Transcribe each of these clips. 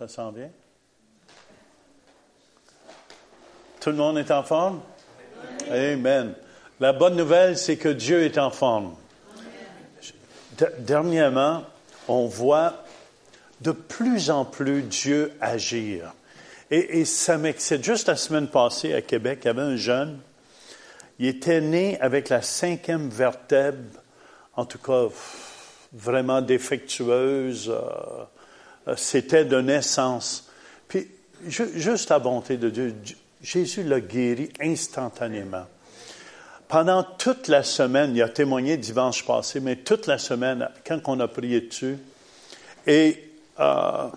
Ça sent bien? Tout le monde est en forme? Amen. La bonne nouvelle, c'est que Dieu est en forme. Dernièrement, on voit de plus en plus Dieu agir. Et, ça m'excite. Juste la semaine passée à Québec, il y avait un jeune, il était né avec la cinquième vertèbre, en tout cas vraiment défectueuse. Euh, c'était de naissance. Puis, juste la bonté de Dieu, Jésus l'a guéri instantanément. Pendant toute la semaine, il a témoigné dimanche passé, mais toute la semaine, quand on a prié dessus, et euh,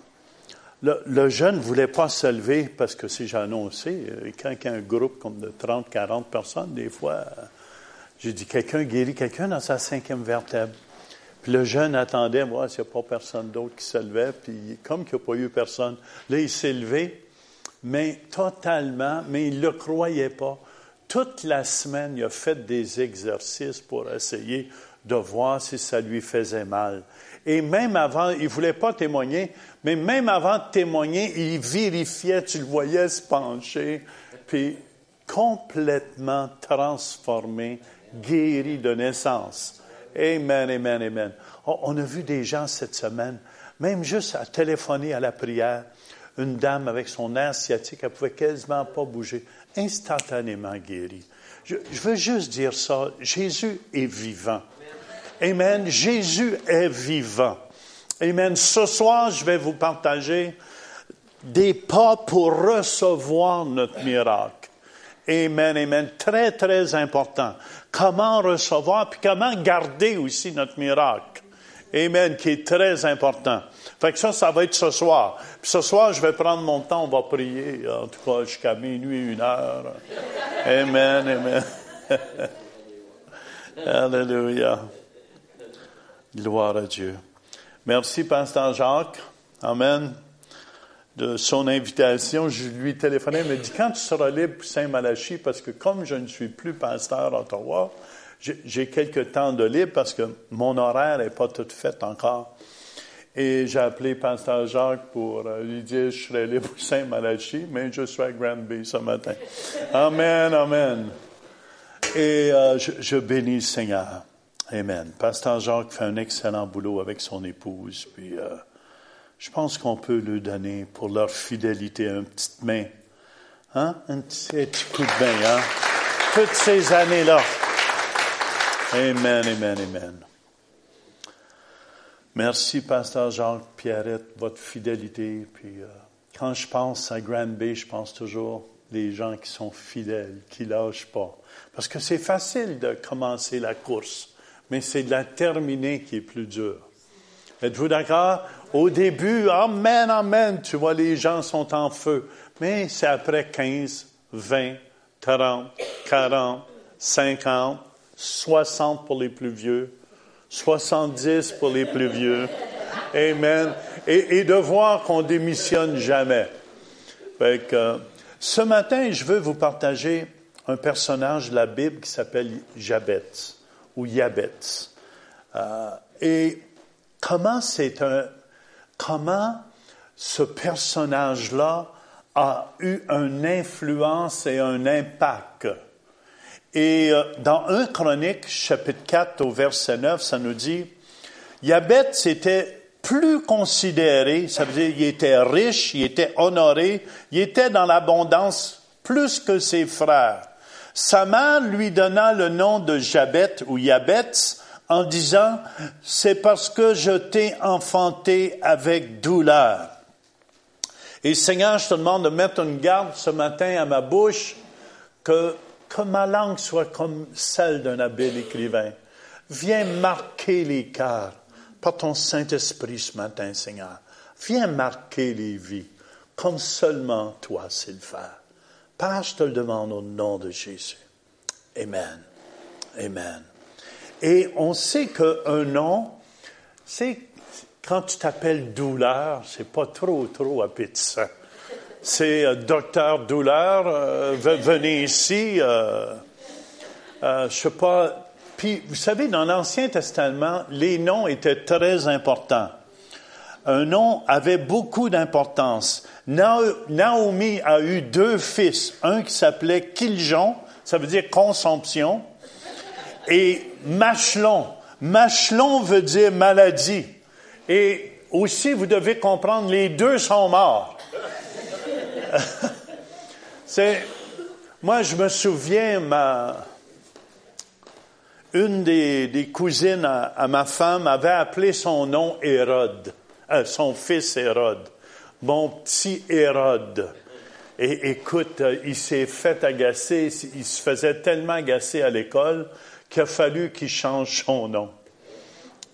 le, jeune ne voulait pas se lever parce que si j'ai annoncé, euh, quand il y a un groupe comme de 30, 40 personnes, des fois, euh, j'ai dit, quelqu'un guérit quelqu'un dans sa cinquième vertèbre. Puis le jeune attendait, moi, s'il n'y a pas personne d'autre qui se levait, puis comme il n'y a pas eu personne, là, il s'est levé, mais totalement, mais il ne le croyait pas. Toute la semaine, il a fait des exercices pour essayer de voir si ça lui faisait mal. Et même avant, il ne voulait pas témoigner, mais même avant de témoigner, il vérifiait, tu le voyais se pencher, puis complètement transformé, guéri de naissance. Amen, amen, amen. On a vu des gens cette semaine, même juste à téléphoner à la prière, une dame avec son air sciatique, elle pouvait quasiment pas bouger, instantanément guérie. Je, je veux juste dire ça, Jésus est vivant. Amen. Jésus est vivant. Amen. Ce soir, je vais vous partager des pas pour recevoir notre miracle. Amen, amen. Très, très important. Comment recevoir, puis comment garder aussi notre miracle. Amen, qui est très important. Fait que ça, ça va être ce soir. Puis ce soir, je vais prendre mon temps, on va prier, en tout cas jusqu'à minuit, une heure. Amen, amen. Alléluia. Gloire à Dieu. Merci, Pasteur Jacques. Amen. De son invitation, je lui téléphonais, il me dit, quand tu seras libre pour Saint-Malachie, parce que comme je ne suis plus pasteur à Ottawa, j'ai quelques temps de libre parce que mon horaire n'est pas tout fait encore. Et j'ai appelé Pasteur Jacques pour euh, lui dire, je serai libre pour Saint-Malachie, mais je suis à Granby ce matin. Amen, amen. Et euh, je, bénis le Seigneur. Amen. Pasteur Jacques fait un excellent boulot avec son épouse, puis euh, je pense qu'on peut lui donner pour leur fidélité une petite main. Hein? Un petit, coup de main, hein? Toutes ces années-là. Amen, amen, amen. Merci, Pasteur Jacques, Pierrette, votre fidélité. Puis euh, quand je pense à Grand Bay, je pense toujours des gens qui sont fidèles, qui lâchent pas. Parce que c'est facile de commencer la course mais c'est de la terminer qui est plus dur. Êtes-vous d'accord? Au début, Amen, Amen, tu vois, les gens sont en feu. Mais c'est après 15, 20, 30, 40, 50, 60 pour les plus vieux, 70 pour les plus vieux. Amen. Et, de voir qu'on démissionne jamais. Ce matin, je veux vous partager un personnage de la Bible qui s'appelle Jabet ou Yabetz. Euh, et comment ce personnage-là a eu une influence et un impact? Et euh, dans 1 Chronique, chapitre 4, au verset 9, ça nous dit, Yabetz était plus considéré, ça veut dire il était riche, il était honoré, il était dans l'abondance plus que ses frères. Sa mère lui donna le nom de Jabet ou Yabetz en disant, c'est parce que je t'ai enfanté avec douleur. Et Seigneur, je te demande de mettre une garde ce matin à ma bouche, que, que ma langue soit comme celle d'un habile écrivain. Viens marquer les cœurs par ton Saint-Esprit ce matin, Seigneur. Viens marquer les vies, comme seulement toi sais le faire. Père, je te le demande au nom de Jésus. Amen. Amen. Et on sait qu'un nom, c'est quand tu t'appelles douleur, c'est pas trop, trop appétissant. C'est euh, docteur douleur, venez ici. Euh, euh, je sais pas. Puis, vous savez, dans l'Ancien Testament, les noms étaient très importants. un nom avait beaucoup d'importance. Naomi a eu deux fils, un qui s'appelait Kiljon, ça veut dire consomption, et Machelon. Machelon veut dire maladie. Et aussi, vous devez comprendre, les deux sont morts. C'est, moi, je me souviens, ma, une des, cousines à, ma femme avait appelé son nom Hérode, euh, son fils Hérode, mon petit Hérode. Et écoute, euh, il s'est fait agacer, il se faisait tellement agacer à l'école qu'il a fallu qu'il change son nom.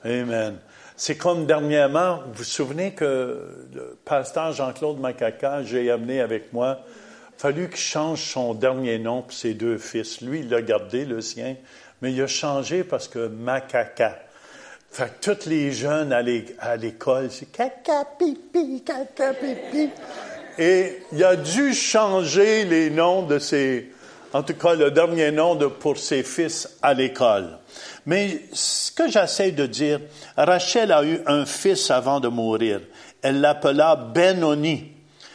Amen. C'est comme dernièrement, vous vous souvenez que le pasteur Jean-Claude Macaca, j'ai amené avec moi, il a fallu qu'il change son dernier nom pour ses deux fils. Lui, il l'a gardé, le sien, mais il a changé parce que Macaca. Fait que tous les jeunes à l'école, c'est caca, pipi, caca, pipi. Et il a dû changer les noms de ses, en tout cas le dernier nom de, pour ses fils à l'école. Mais ce que j'essaie de dire, Rachel a eu un fils avant de mourir. Elle l'appela Benoni,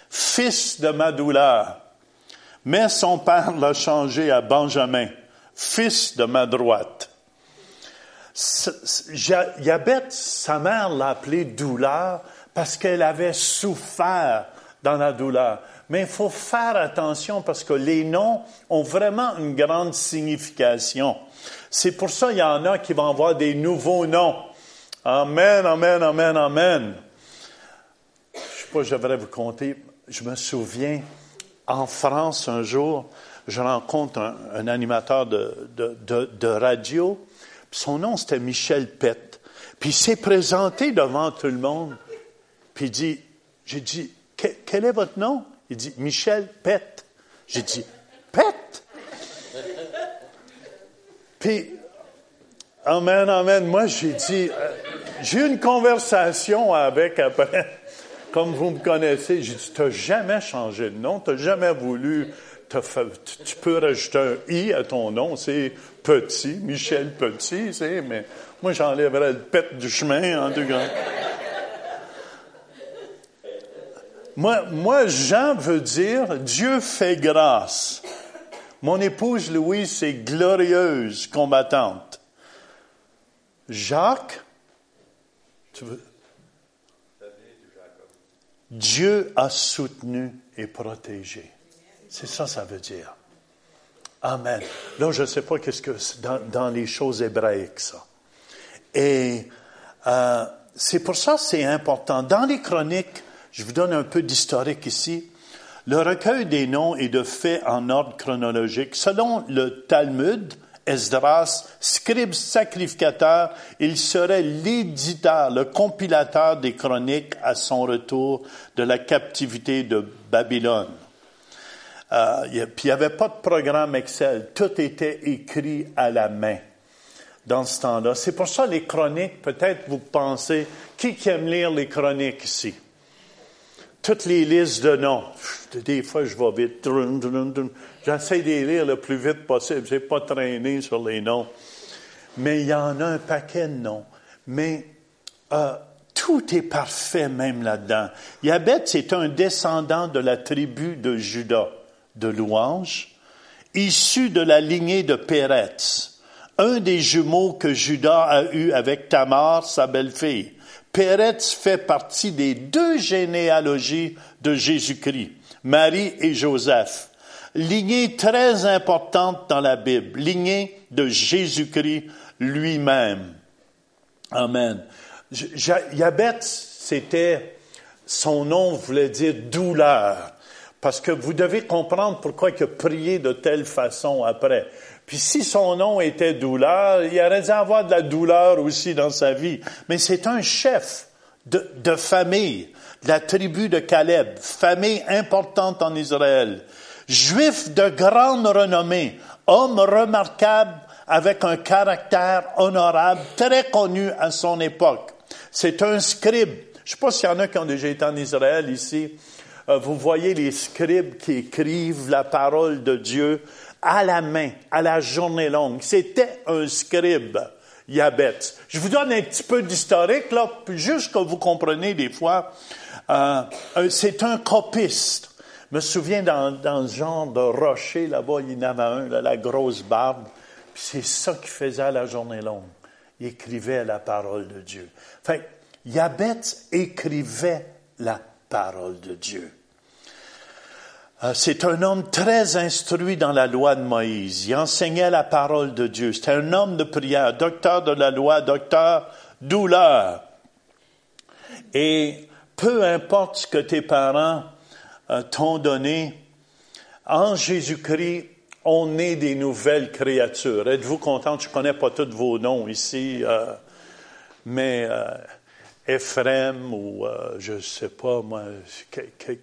fils de ma douleur. Mais son père l'a changé à Benjamin, fils de ma droite. Yabet, sa mère l'a appelé douleur parce qu'elle avait souffert dans la douleur. Mais il faut faire attention parce que les noms ont vraiment une grande signification. C'est pour ça qu'il y en a qui vont avoir des nouveaux noms. Amen, amen, amen, amen. Je ne sais pas, je devrais vous compter. Je me souviens, en France, un jour, je rencontre un, animateur de, de, radio. Son nom, c'était Michel Pett. Puis il s'est présenté devant tout le monde. Puis il dit, j'ai dit, quel est votre nom? Il dit, Michel Pett. J'ai dit, Pett? Puis, Amen, Amen. Moi, j'ai dit, euh, j'ai eu une conversation avec après, comme vous me connaissez. J'ai dit, tu jamais changé de nom, tu n'as jamais voulu, tu peux rajouter un i à ton nom, c'est Petit, Michel Petit, c'est, mais moi, j'enlèverais le pet du chemin, en tout cas. Moi, moi, Jean veut dire Dieu fait grâce. Mon épouse Louise, c'est glorieuse combattante. Jacques, tu veux? Dieu a soutenu et protégé. C'est ça, ça veut dire. Amen. Là, je ne sais pas qu'est-ce que c'est dans, les choses hébraïques, ça. Et euh, c'est pour ça que c'est important. Dans les chroniques, je vous donne un peu d'historique ici. Le recueil des noms est de fait en ordre chronologique. Selon le Talmud, Esdras, scribe sacrificateur, il serait l'éditeur, le compilateur des chroniques à son retour de la captivité de Babylone. Euh, puis il n'y avait pas de programme Excel, tout était écrit à la main dans ce temps-là. C'est pour ça les chroniques, peut-être vous pensez, qui aime lire les chroniques ici? Toutes les listes de noms. Des fois, je vais vite. J'essaie de les lire le plus vite possible. Je n'ai pas traîné sur les noms. Mais il y en a un paquet de noms. Mais euh, tout est parfait même là-dedans. Yabet, c'est un descendant de la tribu de Judas, de louange, issu de la lignée de Péretz, un des jumeaux que Judas a eu avec Tamar, sa belle-fille. Péretz fait partie des deux généalogies de Jésus-Christ, Marie et Joseph. Lignée très importante dans la Bible, lignée de Jésus-Christ lui-même. Amen. Yabet, c'était, son nom voulait dire douleur. Parce que vous devez comprendre pourquoi il a prié de telle façon après. Puis si son nom était douleur, il aurait dû avoir de la douleur aussi dans sa vie. Mais c'est un chef de, de famille, de la tribu de Caleb, famille importante en Israël. Juif de grande renommée, homme remarquable avec un caractère honorable, très connu à son époque. C'est un scribe. Je ne sais pas s'il y en a qui ont déjà été en Israël ici. Euh, vous voyez les scribes qui écrivent la parole de Dieu à la main, à la journée longue. C'était un scribe. Yabetz. Je vous donne un petit peu d'historique, là, juste que vous compreniez des fois. Euh, c'est un copiste. Je me souviens dans, dans ce genre de rocher, là-bas, il y en avait un, la grosse barbe. Puis c'est ça qu'il faisait à la journée longue. Il écrivait la parole de Dieu. Fait Yabetz écrivait la parole de Dieu. Euh, c'est un homme très instruit dans la loi de Moïse. Il enseignait la parole de Dieu. C'était un homme de prière, docteur de la loi, docteur douleur. Et peu importe ce que tes parents euh, t'ont donné, en Jésus-Christ, on est des nouvelles créatures. Êtes-vous content? Je ne connais pas tous vos noms ici, euh, mais Ephraim ou je ne sais pas moi,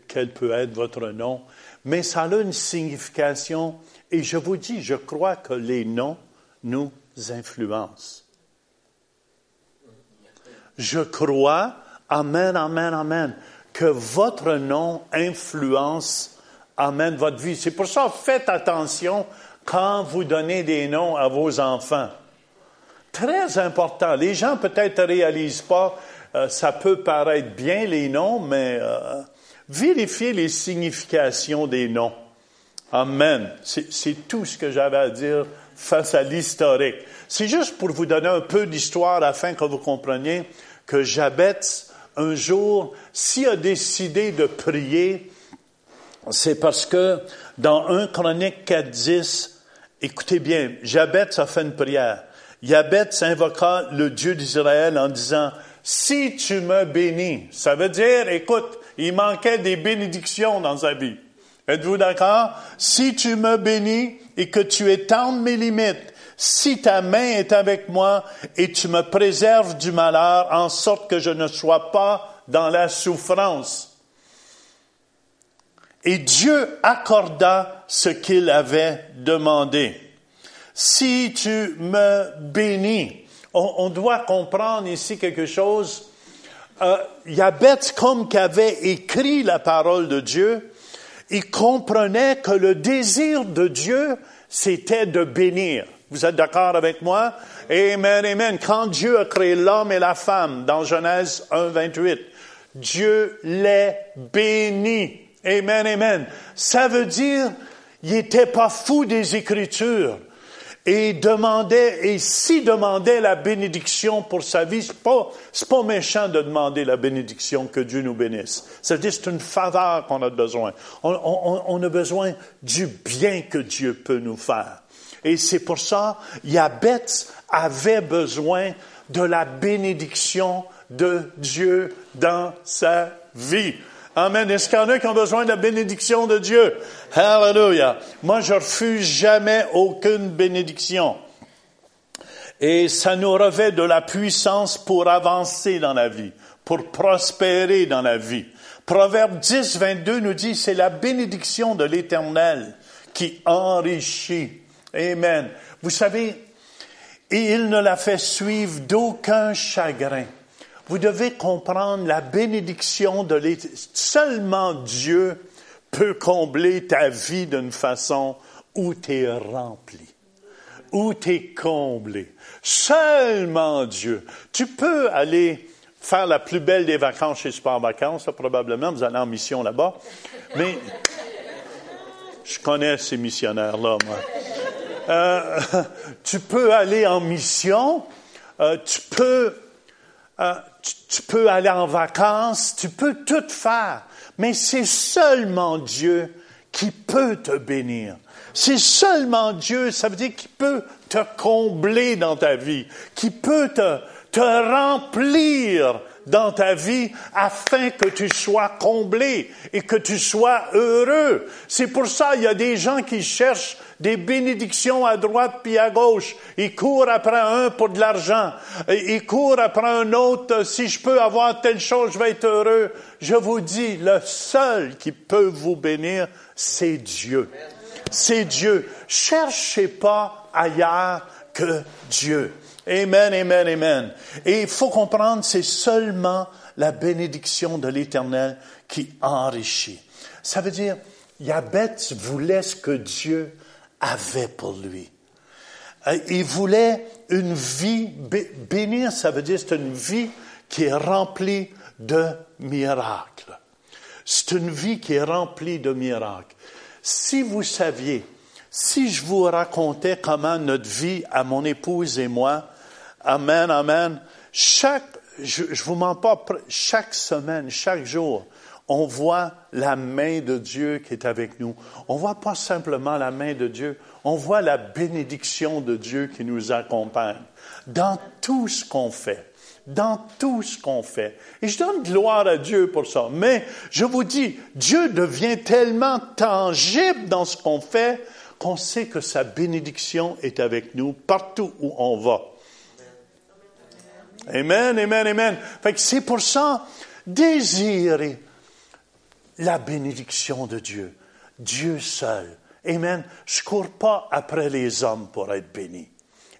quel peut être votre nom mais ça a une signification et je vous dis, je crois que les noms nous influencent. Je crois, Amen, Amen, Amen, que votre nom influence, Amen, votre vie. C'est pour ça, faites attention quand vous donnez des noms à vos enfants. Très important. Les gens peut-être ne réalisent pas, euh, ça peut paraître bien les noms, mais euh, Vérifiez les significations des noms. Amen. C'est tout ce que j'avais à dire face à l'historique. C'est juste pour vous donner un peu d'histoire afin que vous compreniez que Jabez, un jour, s'il a décidé de prier, c'est parce que dans 1 Chronique 4.10, écoutez bien, Jabez a fait une prière. Jabez invoqua le Dieu d'Israël en disant, si tu me bénis, ça veut dire, écoute, il manquait des bénédictions dans sa vie. Êtes-vous d'accord? Si tu me bénis et que tu étends mes limites, si ta main est avec moi et tu me préserves du malheur en sorte que je ne sois pas dans la souffrance. Et Dieu accorda ce qu'il avait demandé. Si tu me bénis, on, on doit comprendre ici quelque chose euh, comme qu'avait écrit la parole de Dieu, il comprenait que le désir de Dieu, c'était de bénir. Vous êtes d'accord avec moi? Amen, amen. Quand Dieu a créé l'homme et la femme, dans Genèse 1, 28, Dieu les bénit. Amen, amen. Ça veut dire, il n'était pas fou des Écritures et demandait, et s'il demandait la bénédiction pour sa vie, c'est pas, pas méchant de demander la bénédiction que Dieu nous bénisse. C'est-à-dire, c'est une faveur qu'on a besoin. On, on, on, a besoin du bien que Dieu peut nous faire. Et c'est pour ça, Yabetz avait besoin de la bénédiction de Dieu dans sa vie. Amen. Est-ce qu'il y en a qui ont besoin de la bénédiction de Dieu? Hallelujah. Moi, je refuse jamais aucune bénédiction. Et ça nous revêt de la puissance pour avancer dans la vie, pour prospérer dans la vie. Proverbe 10, 22 nous dit, c'est la bénédiction de l'Éternel qui enrichit. Amen. Vous savez, et il ne la fait suivre d'aucun chagrin. Vous devez comprendre la bénédiction de l'Éternel. Seulement Dieu peut combler ta vie d'une façon où tu es rempli, où tu es comblé. Seulement Dieu. Tu peux aller faire la plus belle des vacances chez Sport Vacances, probablement, vous allez en mission là-bas, mais je connais ces missionnaires-là, moi. Euh, tu peux aller en mission, euh, tu peux euh, tu, peux aller en vacances, tu peux tout faire, mais c'est seulement Dieu qui peut te bénir. C'est seulement Dieu, ça veut dire qu'il peut te combler dans ta vie, qui peut te, te remplir dans ta vie afin que tu sois comblé et que tu sois heureux. C'est pour ça il y a des gens qui cherchent des bénédictions à droite puis à gauche. Ils courent après un pour de l'argent. Ils courent après un autre. Si je peux avoir telle chose, je vais être heureux. Je vous dis, le seul qui peut vous bénir, c'est Dieu. C'est Dieu. Cherchez pas ailleurs que Dieu. Amen, amen, amen. Et il faut comprendre, c'est seulement la bénédiction de l'Éternel qui enrichit. Ça veut dire, Yabetz voulait ce que Dieu avait pour lui. Il voulait une vie, bénir, ça veut dire c'est une vie qui est remplie de miracles. C'est une vie qui est remplie de miracles. Si vous saviez, si je vous racontais comment notre vie à mon épouse et moi, amen, amen, chaque, je, je vous mens pas, chaque semaine, chaque jour, on voit la main de Dieu qui est avec nous. On voit pas simplement la main de Dieu, on voit la bénédiction de Dieu qui nous accompagne dans tout ce qu'on fait. Dans tout ce qu'on fait. Et je donne gloire à Dieu pour ça. Mais je vous dis, Dieu devient tellement tangible dans ce qu'on fait qu'on sait que sa bénédiction est avec nous partout où on va. Amen, amen, amen. Fait que c'est pour ça, désirer la bénédiction de Dieu. Dieu seul. Amen. Je cours pas après les hommes pour être béni.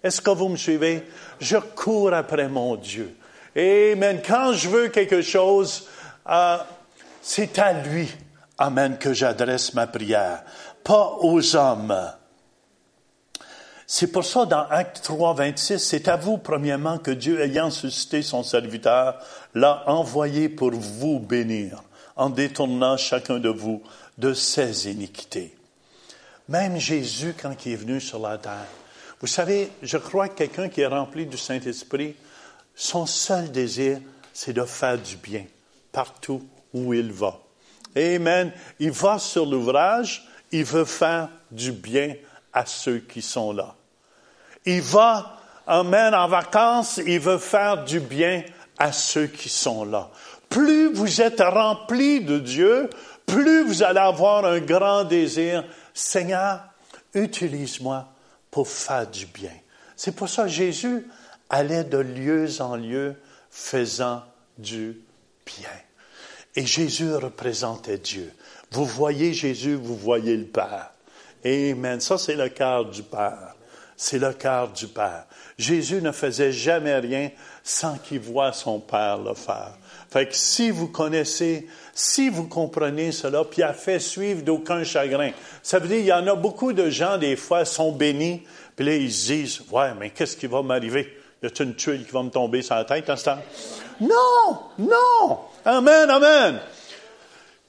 Est-ce que vous me suivez? Je cours après mon Dieu. Amen. Quand je veux quelque chose, euh, c'est à lui, Amen, que j'adresse ma prière, pas aux hommes. C'est pour ça, dans Acte 3, 26, c'est à vous, premièrement, que Dieu, ayant suscité son serviteur, l'a envoyé pour vous bénir en détournant chacun de vous de ses iniquités. Même Jésus, quand il est venu sur la terre, vous savez, je crois que quelqu'un qui est rempli du Saint-Esprit, son seul désir, c'est de faire du bien partout où il va. Amen. Il va sur l'ouvrage, il veut faire du bien à ceux qui sont là. Il va, Amen, en vacances, il veut faire du bien à ceux qui sont là plus vous êtes rempli de Dieu, plus vous allez avoir un grand désir. Seigneur, utilise-moi pour faire du bien. C'est pour ça que Jésus allait de lieu en lieu faisant du bien. Et Jésus représentait Dieu. Vous voyez Jésus, vous voyez le Père. Amen. Ça, c'est le cœur du Père. C'est le cœur du Père. Jésus ne faisait jamais rien sans qu'il voie son Père le faire. Fait que si vous connaissez, si vous comprenez cela, puis a fait suivre d'aucun chagrin, ça veut dire il y en a beaucoup de gens, des fois, sont bénis, puis là, ils se disent, ouais, mais qu'est-ce qui va m'arriver? Y a-t-il une tuile qui va me tomber sur la tête à ce temps? Non! Non! Amen, amen!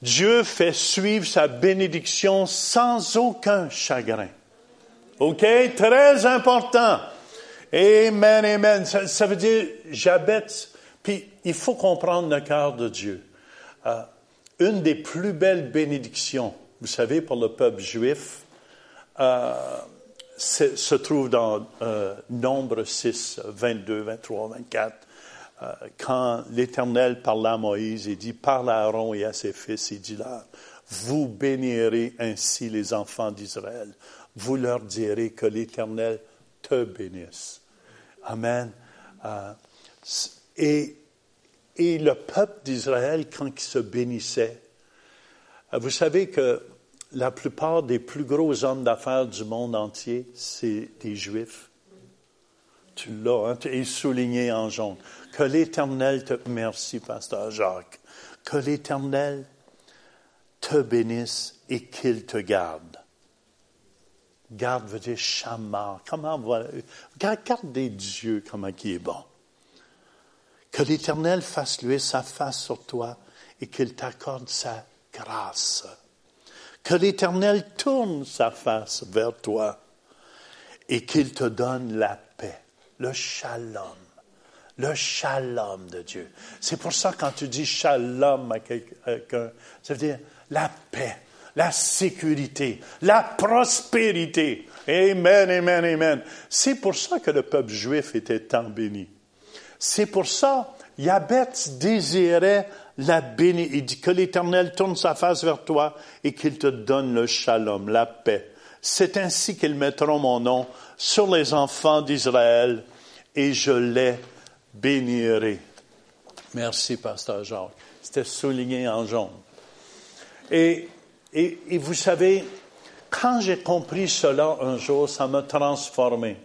Dieu fait suivre sa bénédiction sans aucun chagrin. OK? Très important. Amen, amen. Ça, ça veut dire, j'habite puis, il faut comprendre le cœur de Dieu. Euh, une des plus belles bénédictions, vous savez, pour le peuple juif, euh, se trouve dans euh, Nombre 6, 22, 23, 24, quand l'Éternel parla à Moïse et dit, parle à Aaron et à ses fils et dit-leur, vous bénirez ainsi les enfants d'Israël. Vous leur direz que l'Éternel te bénisse. Amen. Et, et le peuple d'Israël, quand il se bénissait, euh, vous savez que la plupart des plus gros hommes d'affaires du monde entier, c'est des Juifs. Tu l'as, hein, es souligné en jaune. Que l'Éternel te... Merci, pasteur Jacques. Que l'Éternel te bénisse et qu'il te garde. Garde veut dire chamar. Comment voilà? Garde des dieux, comment qui est bon. Que l'Éternel fasse luire sa face sur toi et qu'il t'accorde sa grâce. Que l'Éternel tourne sa face vers toi et qu'il te donne la paix, le shalom, le shalom de Dieu. C'est pour ça quand tu dis shalom à quelqu'un, ça veut dire la paix, la sécurité, la prospérité. Amen, amen, amen. C'est pour ça que le peuple juif était tant béni. C'est pour ça, Yabet désirait la dit que l'Éternel tourne sa face vers toi et qu'il te donne le shalom, la paix. C'est ainsi qu'ils mettront mon nom sur les enfants d'Israël et je les bénirai. Merci, Pasteur Jacques. C'était souligné en jaune. Et, et, et vous savez, quand j'ai compris cela un jour, ça m'a transformé.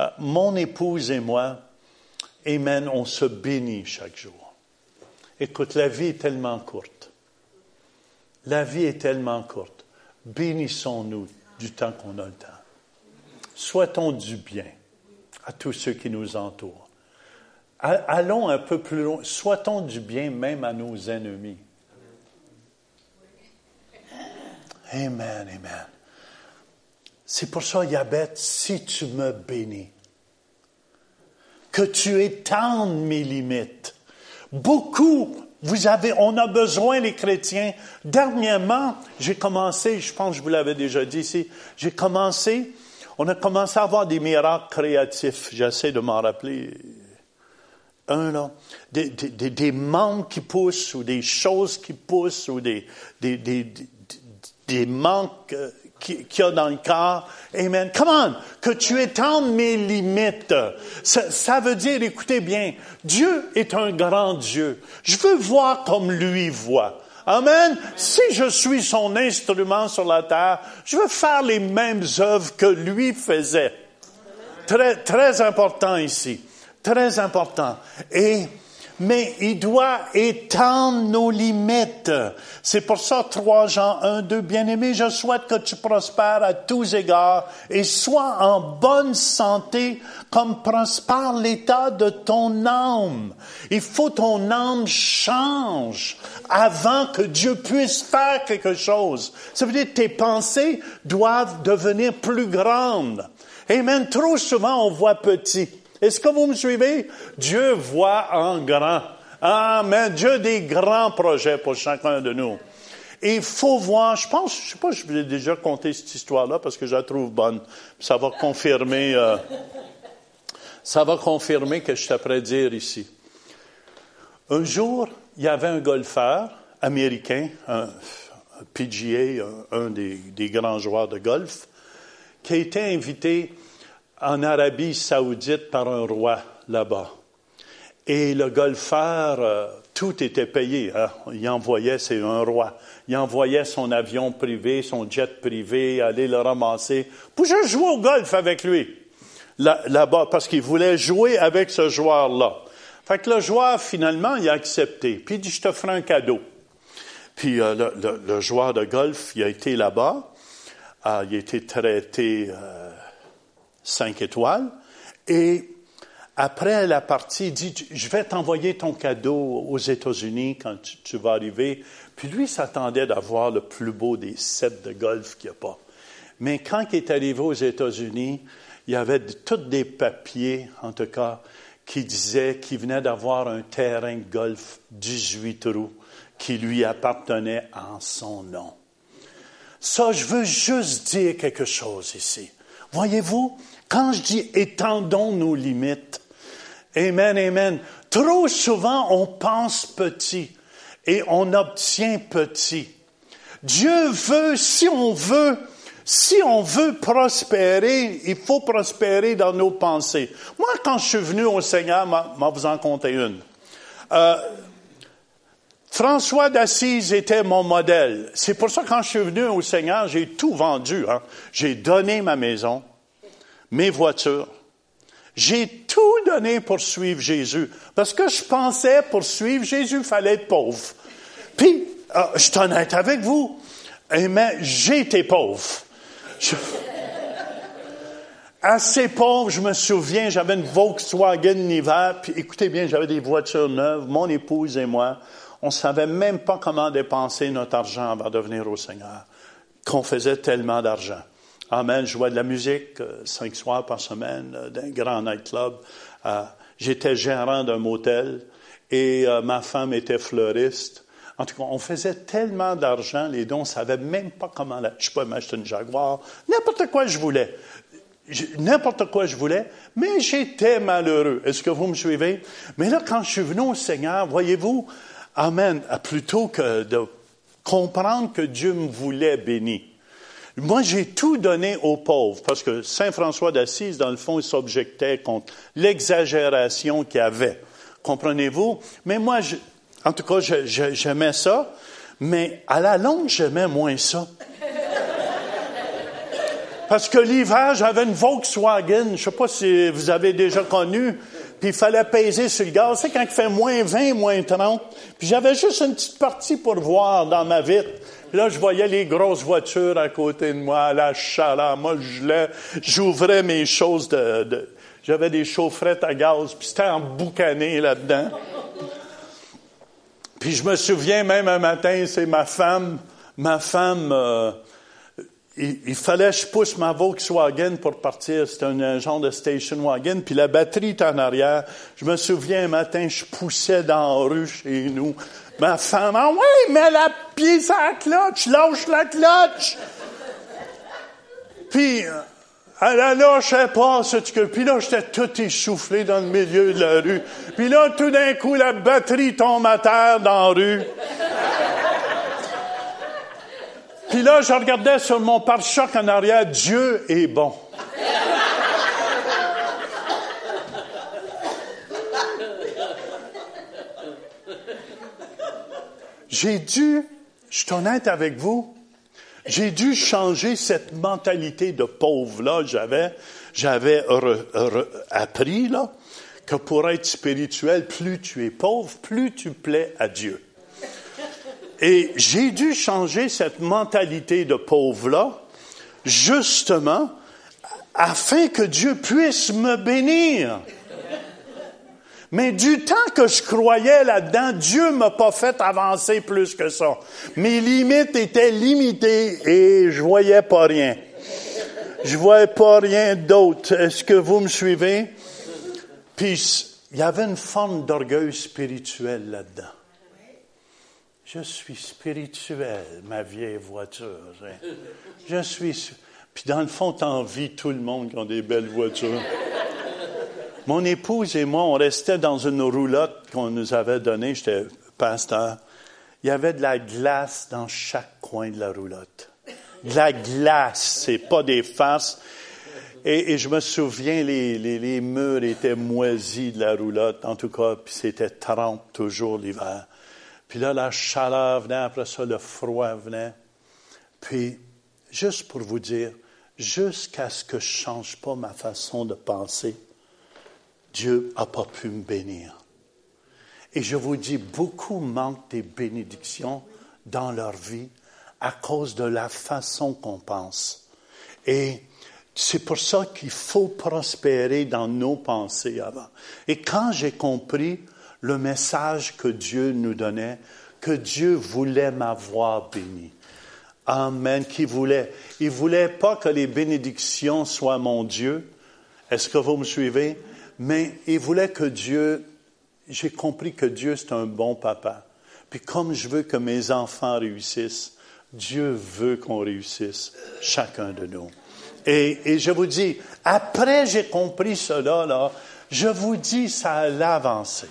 Euh, mon épouse et moi, Amen, on se bénit chaque jour. Écoute, la vie est tellement courte. La vie est tellement courte. Bénissons-nous du temps qu'on a le temps. souhaitons du bien à tous ceux qui nous entourent? Allons un peu plus loin, souhaitons du bien même à nos ennemis? Amen, amen. C'est pour ça, Yabet, si tu me bénis, que tu étendes mes limites. Beaucoup, vous avez, on a besoin, les chrétiens. Dernièrement, j'ai commencé, je pense que je vous l'avais déjà dit ici, j'ai commencé, on a commencé à avoir des miracles créatifs. J'essaie de m'en rappeler un, là. Des, des, des, manques qui poussent, ou des choses qui poussent, ou des, des, des, des manques euh, qu'il a dans le corps. Amen. Come on, que tu étendes mes limites. Ça, ça, veut dire, écoutez bien, Dieu est un grand Dieu. Je veux voir comme lui voit. Amen. Si je suis son instrument sur la terre, je veux faire les mêmes œuvres que lui faisait. Très, très important ici. Très important. Et mais il doit étendre nos limites. C'est pour ça, 3 Jean 1, 2, bien-aimé, je souhaite que tu prospères à tous égards et sois en bonne santé comme prospère l'état de ton âme. Il faut ton âme change avant que Dieu puisse faire quelque chose. Ça veut dire que tes pensées doivent devenir plus grandes. Amen. Trop souvent, on voit petit. Est-ce que vous me suivez? Dieu voit en grand. Amen. Dieu a des grands projets pour chacun de nous. Et il faut voir, je pense, je sais pas, je vous ai déjà conté cette histoire-là parce que je la trouve bonne. Ça va confirmer, euh, ça va confirmer que je t'apprête dire ici. Un jour, il y avait un golfeur américain, un, PGA, un, des, grands joueurs de golf, qui a été invité en Arabie saoudite par un roi là-bas. Et le golfeur, euh, tout était payé. Hein. Il envoyait, c'est un roi, il envoyait son avion privé, son jet privé, aller le ramasser pour juste jouer au golf avec lui là-bas, parce qu'il voulait jouer avec ce joueur-là. Fait que le joueur, finalement, il a accepté. Puis il dit, je te ferai un cadeau. Puis euh, le, joueur de golf, il a été là-bas. Euh, il a été traité cinq étoiles. Et après la partie, il dit, je vais t'envoyer ton cadeau aux États-Unis quand tu, vas arriver. Puis lui s'attendait d'avoir le plus beau des sets de golf qu'il n'y a pas. Mais quand il est arrivé aux États-Unis, il y avait tous des papiers, en tout cas, qui disaient qu'il venait d'avoir un terrain de golf 18 trous qui lui appartenait en son nom. Ça, je veux juste dire quelque chose ici. Voyez-vous, quand je dis étendons nos limites, Amen, Amen, trop souvent on pense petit et on obtient petit. Dieu veut, si on veut, si on veut prospérer, il faut prospérer dans nos pensées. Moi, quand je suis venu au Seigneur, je vous en compter une. Euh, François d'Assise était mon modèle. C'est pour ça que quand je suis venu au Seigneur, j'ai tout vendu. Hein. J'ai donné ma maison, mes voitures. J'ai tout donné pour suivre Jésus. Parce que je pensais, pour suivre Jésus, il fallait être pauvre. Puis, euh, je suis honnête avec vous, mais j'ai pauvre. Assez pauvre, je me souviens, j'avais une Volkswagen l'hiver, puis écoutez bien, j'avais des voitures neuves, mon épouse et moi, on ne savait même pas comment dépenser notre argent avant de venir au Seigneur, qu'on faisait tellement d'argent. Amen. Je jouais de la musique euh, cinq soirs par semaine euh, d'un grand nightclub. Euh, j'étais gérant d'un motel et ma femme était fleuriste. En tout cas, on faisait tellement d'argent, les dons, on ne savait même pas comment la, je peux m'acheter une Jaguar, n'importe quoi je voulais. N'importe quoi je voulais, mais j'étais malheureux. Est-ce que vous me suivez? Mais là, quand je suis venu au Seigneur, voyez-vous, Amen, plutôt que de comprendre que Dieu me voulait béni. Moi, j'ai tout donné aux pauvres, parce que Saint François d'Assise, dans le fond, il s'objectait contre l'exagération qu'il y avait. Comprenez-vous? Mais moi, en tout cas, j'aimais ça, mais à la longue, j'aimais moins ça. Parce que l'hiver, j'avais une Volkswagen, je ne sais pas si vous avez déjà connu, puis il fallait peser sur le gaz. C'est quand il fait moins 20, moins 30. Puis j'avais juste une petite partie pour voir dans ma vitre. Puis là, je voyais les grosses voitures à côté de moi, la chaleur. Moi, je j'ouvrais mes choses de, j'avais des chaufferettes à gaz, puis c'était emboucané là-dedans. Puis je me souviens même un matin, c'est ma femme, ma femme, euh, il, fallait que je pousse ma Volkswagen pour partir. C'était un, genre de station wagon. Puis la batterie était en arrière. Je me souviens un matin, je poussais dans la rue chez nous. Ma femme, ah ouais, mets la pied sur la cloche, lâche la cloche. Puis, elle la lâchait pas, que. Puis là, j'étais tout essoufflé dans le milieu de la rue. Puis là, tout d'un coup, la batterie tombe à terre dans la rue. Puis là, je regardais sur mon pare-choc en arrière, Dieu est bon. J'ai dû, je suis honnête avec vous, j'ai dû changer cette mentalité de pauvre-là. J'avais, j'avais appris, là, que pour être spirituel, plus tu es pauvre, plus tu plais à Dieu. Et j'ai dû changer cette mentalité de pauvre-là, justement, afin que Dieu puisse me bénir. Mais du temps que je croyais là-dedans, Dieu m'a pas fait avancer plus que ça. Mes limites étaient limitées et je voyais pas rien. Je voyais pas rien d'autre. Est-ce que vous me suivez? Puis, il y avait une forme d'orgueil spirituel là-dedans. Je suis spirituel, ma vieille voiture. Hein. Je suis. Puis dans le fond, t'envies tout le monde qui a des belles voitures. Mon épouse et moi, on restait dans une roulotte qu'on nous avait donnée. J'étais pasteur. Il y avait de la glace dans chaque coin de la roulotte. De la glace, c'est pas des faces. Et, je me souviens, les, murs étaient moisis de la roulotte, en tout cas, puis c'était 30 toujours l'hiver. Puis là, la chaleur venait, après ça, le froid venait. Puis, juste pour vous dire, jusqu'à ce que je ne change pas ma façon de penser, Dieu n'a pas pu me bénir. Et je vous dis, beaucoup manquent des bénédictions dans leur vie à cause de la façon qu'on pense. Et c'est pour ça qu'il faut prospérer dans nos pensées avant. Et quand j'ai compris le message que Dieu nous donnait, que Dieu voulait m'avoir béni. Amen, qu'il voulait? Il voulait pas que les bénédictions soient mon Dieu. Est-ce que vous me suivez? Mais il voulait que Dieu, j'ai compris que Dieu c'est un bon papa. Puis comme je veux que mes enfants réussissent, Dieu veut qu'on réussisse, chacun de nous. Et, et je vous dis, après j'ai compris cela, là, je vous dis, ça a avancé.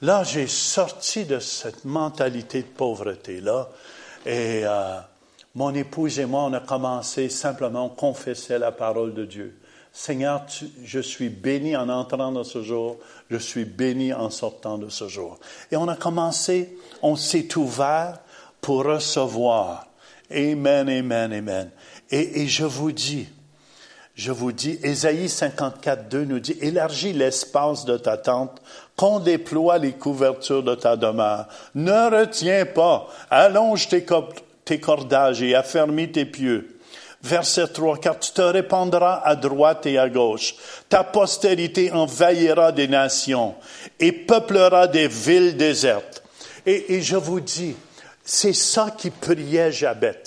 Là, j'ai sorti de cette mentalité de pauvreté-là et euh, mon épouse et moi, on a commencé simplement à confesser la parole de Dieu. Seigneur, je suis béni en entrant dans ce jour, je suis béni en sortant de ce jour. Et on a commencé, on s'est ouvert pour recevoir. Amen, amen, amen. Et, et je vous dis, je vous dis, Ésaïe 54, 2 nous dit, élargis l'espace de ta tente, qu'on déploie les couvertures de ta demeure. Ne retiens pas, allonge tes, cordages et affermis tes pieux. Verset 3, car tu te répandras à droite et à gauche. Ta postérité envahira des nations et peuplera des villes désertes. Et, et je vous dis, c'est ça qui priait Jabez.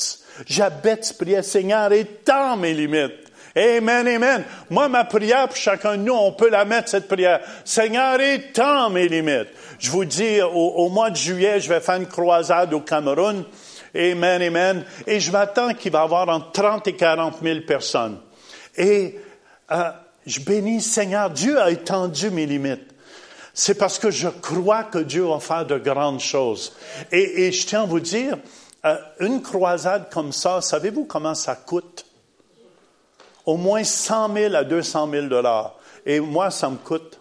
Jabez priait, Seigneur, étends mes limites. Amen, amen. Moi, ma prière pour chacun de nous, on peut la mettre, cette prière. Seigneur, étends mes limites. Je vous dis, au, mois de juillet, je vais faire une croisade au Cameroun. Amen, amen. Et je m'attends qu'il va y avoir entre 30 et 40 000 personnes. Et euh, je bénis Seigneur. Dieu a étendu mes limites. C'est parce que je crois que Dieu va faire de grandes choses. Et, et je tiens à vous dire, euh, une croisade comme ça, savez-vous comment ça coûte? Au moins 100 000 à 200 000 dollars. Et moi, ça me coûte.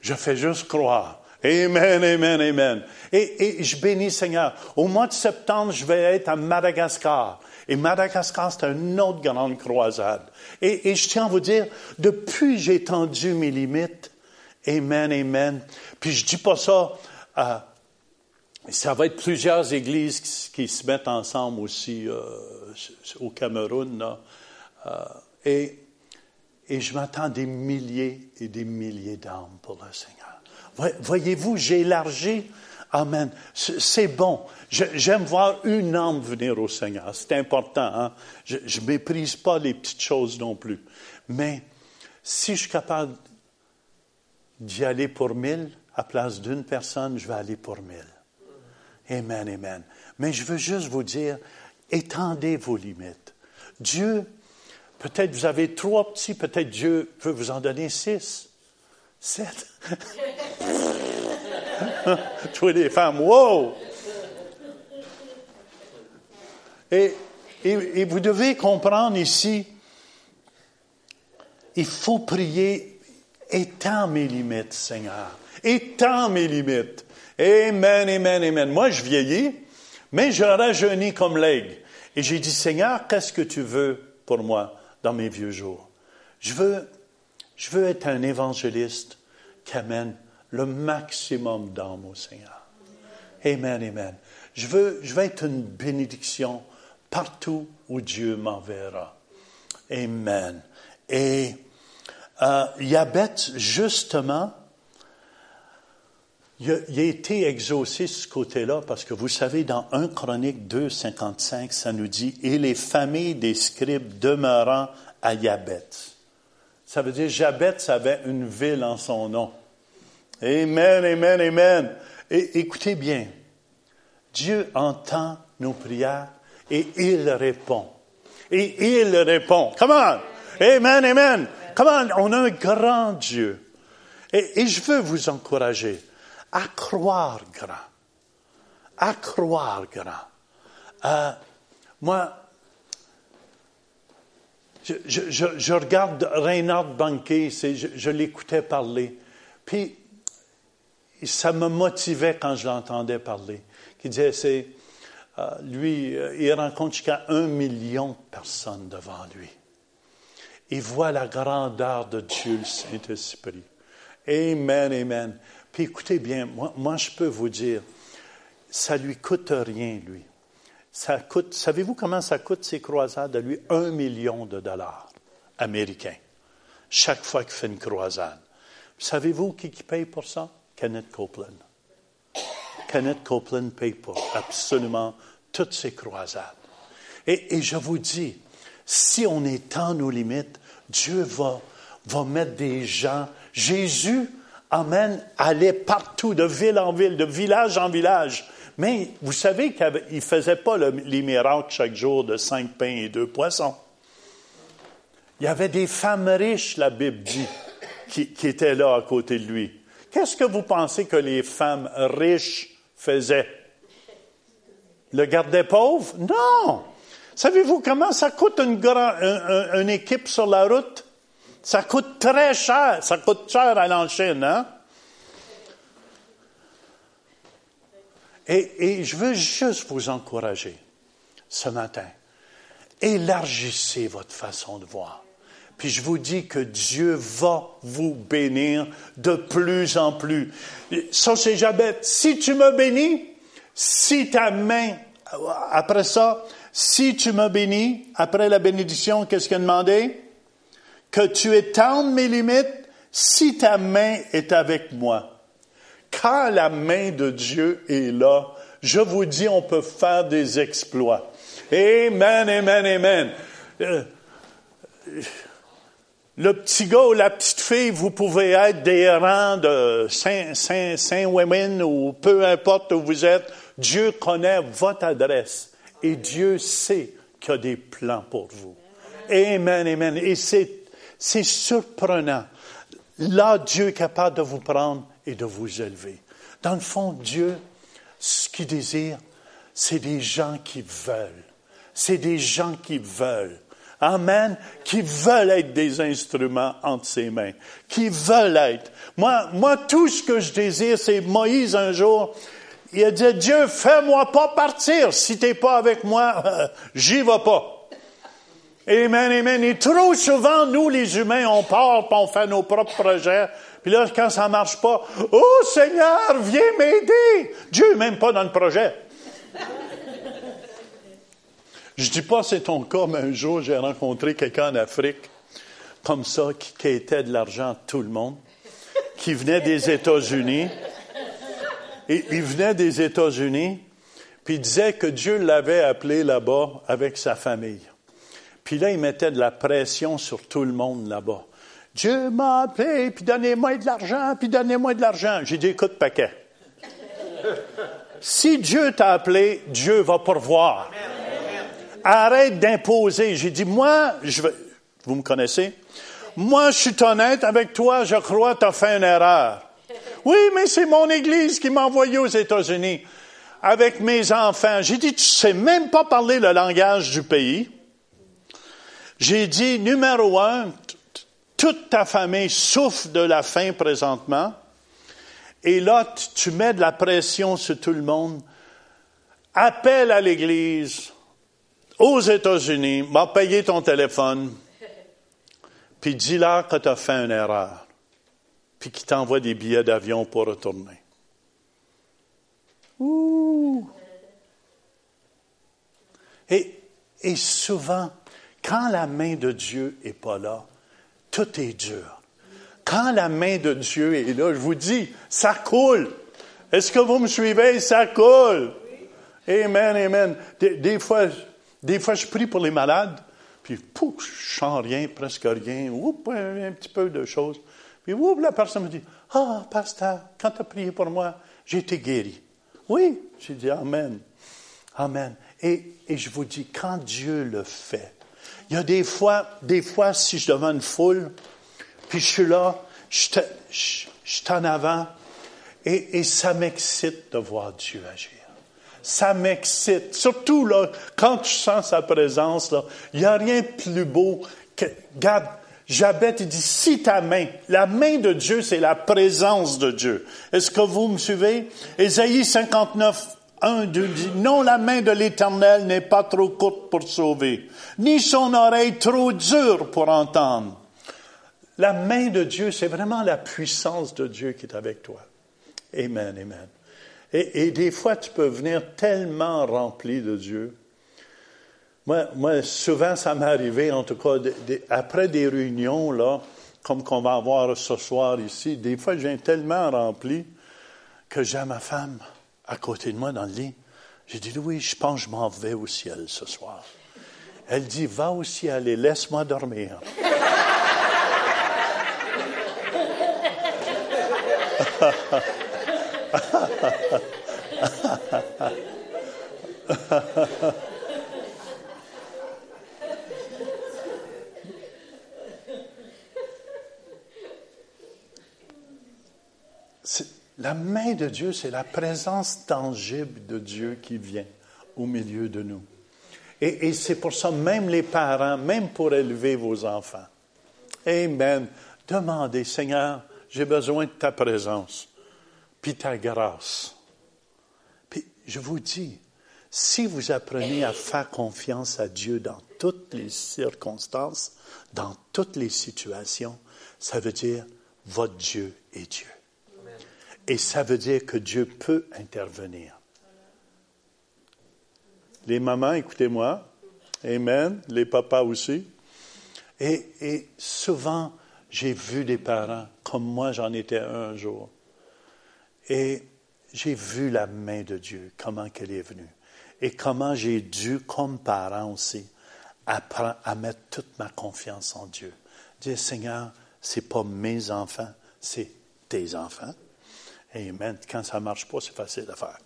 Je fais juste croire. Amen, amen, amen. Et, je bénis Seigneur. Au mois de septembre, je vais être à Madagascar. Et Madagascar, c'est une autre grande croisade. Et, je tiens à vous dire, depuis j'ai tendu mes limites, amen, amen. Puis je dis pas ça, ça va être plusieurs églises qui, se mettent ensemble aussi euh, au Cameroun. Euh, et, et je m'attends des milliers et des milliers d'âmes pour le Seigneur. Voyez-vous, j'ai élargi. Amen. C'est bon. J'aime voir une âme venir au Seigneur. C'est important. Hein? Je ne méprise pas les petites choses non plus. Mais si je suis capable d'y aller pour mille, à place d'une personne, je vais aller pour mille. Amen, amen. Mais je veux juste vous dire, étendez vos limites. Dieu, peut-être vous avez trois petits, peut-être Dieu veut vous en donner six, sept. Toi, les femmes, wow! Et, et, vous devez comprendre ici, il faut prier, étends mes limites, Seigneur. Étends mes limites. Amen, amen, amen. Moi, je vieillis, mais je rajeunis comme l'aigle. Et j'ai dit, Seigneur, qu'est-ce que tu veux pour moi dans mes vieux jours? Je veux, je veux être un évangéliste qui amène le maximum d'âmes au Seigneur. Amen, amen. Je veux, je veux être une bénédiction partout où Dieu m'enverra. Amen. Et euh, justement, il a, été exaucé ce côté-là parce que vous savez, dans 1 Chronique 2, 55, ça nous dit Et les familles des scribes demeurant à Yabet. Ça veut dire Jabet, ça avait une ville en son nom. Amen, amen, amen. Et écoutez bien, Dieu entend nos prières et il répond. Et il répond. Come on. Amen, amen. Come on. On a un grand Dieu. Et je veux vous encourager à croire grand. À croire grand. Moi, je, regarde Reinhard Banquet, je, je l'écoutais parler. Puis ça me motivait quand je l'entendais parler. Qui disait, c'est, euh, lui, euh, il rencontre jusqu'à un million de personnes devant lui. Il voit la grandeur de Dieu, le Saint-Esprit. Amen, amen. Puis écoutez bien, moi, je peux vous dire, ça lui coûte rien, lui. Ça coûte, savez-vous comment ça coûte ces croisades à lui? Un million de dollars américains. Chaque fois qu'il fait une croisade? Savez-vous qui, paye pour ça? Kenneth Copeland. Kenneth Copeland paye pour absolument toutes ces croisades. Et, je vous dis, si on étend nos limites, Dieu va, va mettre des gens. Jésus amène, allait partout, de ville en ville, de village en village. Mais vous savez qu'il ne faisait pas le, les miracles chaque jour de cinq pains et deux poissons. Il y avait des femmes riches, la Bible dit, qui, étaient là à côté de lui. Qu'est-ce que vous pensez que les femmes riches faisaient? Le garder pauvre? Non! Savez-vous comment ça coûte une, équipe sur la route? Ça coûte très cher. Ça coûte cher à l'enchaîne, hein? Et, et, je veux juste vous encourager ce matin. Élargissez votre façon de voir. Puis je vous dis que Dieu va vous bénir de plus en plus. Ça, c'est Jabet. Si tu me bénis, si ta main, après ça, si tu me bénis, après la bénédiction, qu'est-ce qu'il a demandé? Que tu étendes mes limites si ta main est avec moi. Quand la main de Dieu est là, je vous dis, on peut faire des exploits. Amen, amen, amen. Euh, le petit gars ou la petite fille, vous pouvez être des rangs de Saint-Women ou peu importe où vous êtes. Dieu connaît votre adresse et Dieu sait qu'il y a des plans pour vous. Amen, amen. Et c'est, c'est surprenant. Là, Dieu est capable de vous prendre et de vous élever. Dans le fond, Dieu, ce qu'il désire, c'est des gens qui veulent. C'est des gens qui veulent Amen. Qui veulent être des instruments entre ses mains. Qui veulent être. Moi, moi, tout ce que je désire, c'est Moïse un jour, il a dit, Dieu, fais-moi pas partir. Si t'es pas avec moi, j'y vais pas. Amen, amen. Et trop souvent, nous, les humains, on part, on fait nos propres projets. Puis là, quand ça marche pas, oh Seigneur, viens m'aider. Dieu n'est même pas dans le projet. Je dis pas c'est ton cas, mais un jour, j'ai rencontré quelqu'un en Afrique, comme ça, qui quittait de l'argent à tout le monde, qui venait des États-Unis. Et il venait des États-Unis, puis disait que Dieu l'avait appelé là-bas avec sa famille. Puis là, il mettait de la pression sur tout le monde là-bas. Dieu m'a appelé, puis donnez-moi de l'argent, puis donnez-moi de l'argent. J'ai dit, écoute, paquet. Si Dieu t'a appelé, Dieu va pourvoir. Arrête d'imposer. J'ai dit, moi, je vous me connaissez? Moi, je suis honnête avec toi, je crois que tu as fait une erreur. Oui, mais c'est mon Église qui m'a envoyé aux États-Unis avec mes enfants. J'ai dit, tu sais même pas parler le langage du pays. J'ai dit, numéro un, toute ta famille souffre de la faim présentement. Et là, tu mets de la pression sur tout le monde. Appelle à l'Église aux États-Unis, m'a payé ton téléphone, puis dis-leur que tu as fait une erreur, puis qu'il t'envoie des billets d'avion pour retourner. Ouh! Et, et souvent, quand la main de Dieu n'est pas là, tout est dur. Quand la main de Dieu est là, je vous dis, ça coule. Est-ce que vous me suivez? Ça coule. Amen, amen. Des, fois, des fois, je prie pour les malades, puis pouf, je sens rien, presque rien, oups, un, petit peu de choses. Puis oups, la personne me dit, ah, pasteur, quand tu as prié pour moi, j'ai été guéri. Oui, j'ai dit Amen. Amen. Et je vous dis, quand Dieu le fait, il y a des fois, des fois, si je devant une foule, puis je suis là, je, suis en avant, et, et ça m'excite de voir Dieu agir. Ça m'excite. Surtout là, quand tu sens sa présence, là, il n'y a rien de plus beau que, regarde, Jabet, il dit, si ta main, la main de Dieu, c'est la présence de Dieu. Est-ce que vous me suivez? Ésaïe 59, 1, 2 dit, non, la main de l'Éternel n'est pas trop courte pour sauver, ni son oreille trop dure pour entendre. La main de Dieu, c'est vraiment la puissance de Dieu qui est avec toi. Amen, amen. Et, des fois, tu peux venir tellement rempli de Dieu. Moi, moi souvent, ça m'est arrivé, en tout cas, après des réunions, là, comme qu'on va avoir ce soir ici, des fois, je viens tellement rempli que j'ai ma femme à côté de moi dans le lit. J'ai dit, oui, je pense que je m'en vais au ciel ce soir. Elle dit, va au ciel et laisse-moi dormir. La main de Dieu, c'est la présence tangible de Dieu qui vient au milieu de nous. Et, c'est pour ça, même les parents, même pour élever vos enfants. Amen. Demandez, Seigneur, j'ai besoin de ta présence, puis ta grâce. Puis je vous dis, si vous apprenez à faire confiance à Dieu dans toutes les circonstances, dans toutes les situations, ça veut dire votre Dieu est Dieu. Et ça veut dire que Dieu peut intervenir. Les mamans, écoutez-moi. Amen. Les papas aussi. Et, souvent, j'ai vu des parents, comme moi j'en étais un jour. Et j'ai vu la main de Dieu, comment qu'elle est venue. Et comment j'ai dû, comme parent aussi, apprendre à mettre toute ma confiance en Dieu. Dire, Seigneur, c'est pas mes enfants, c'est tes enfants. Amen. Quand ça ne marche pas, c'est facile à faire.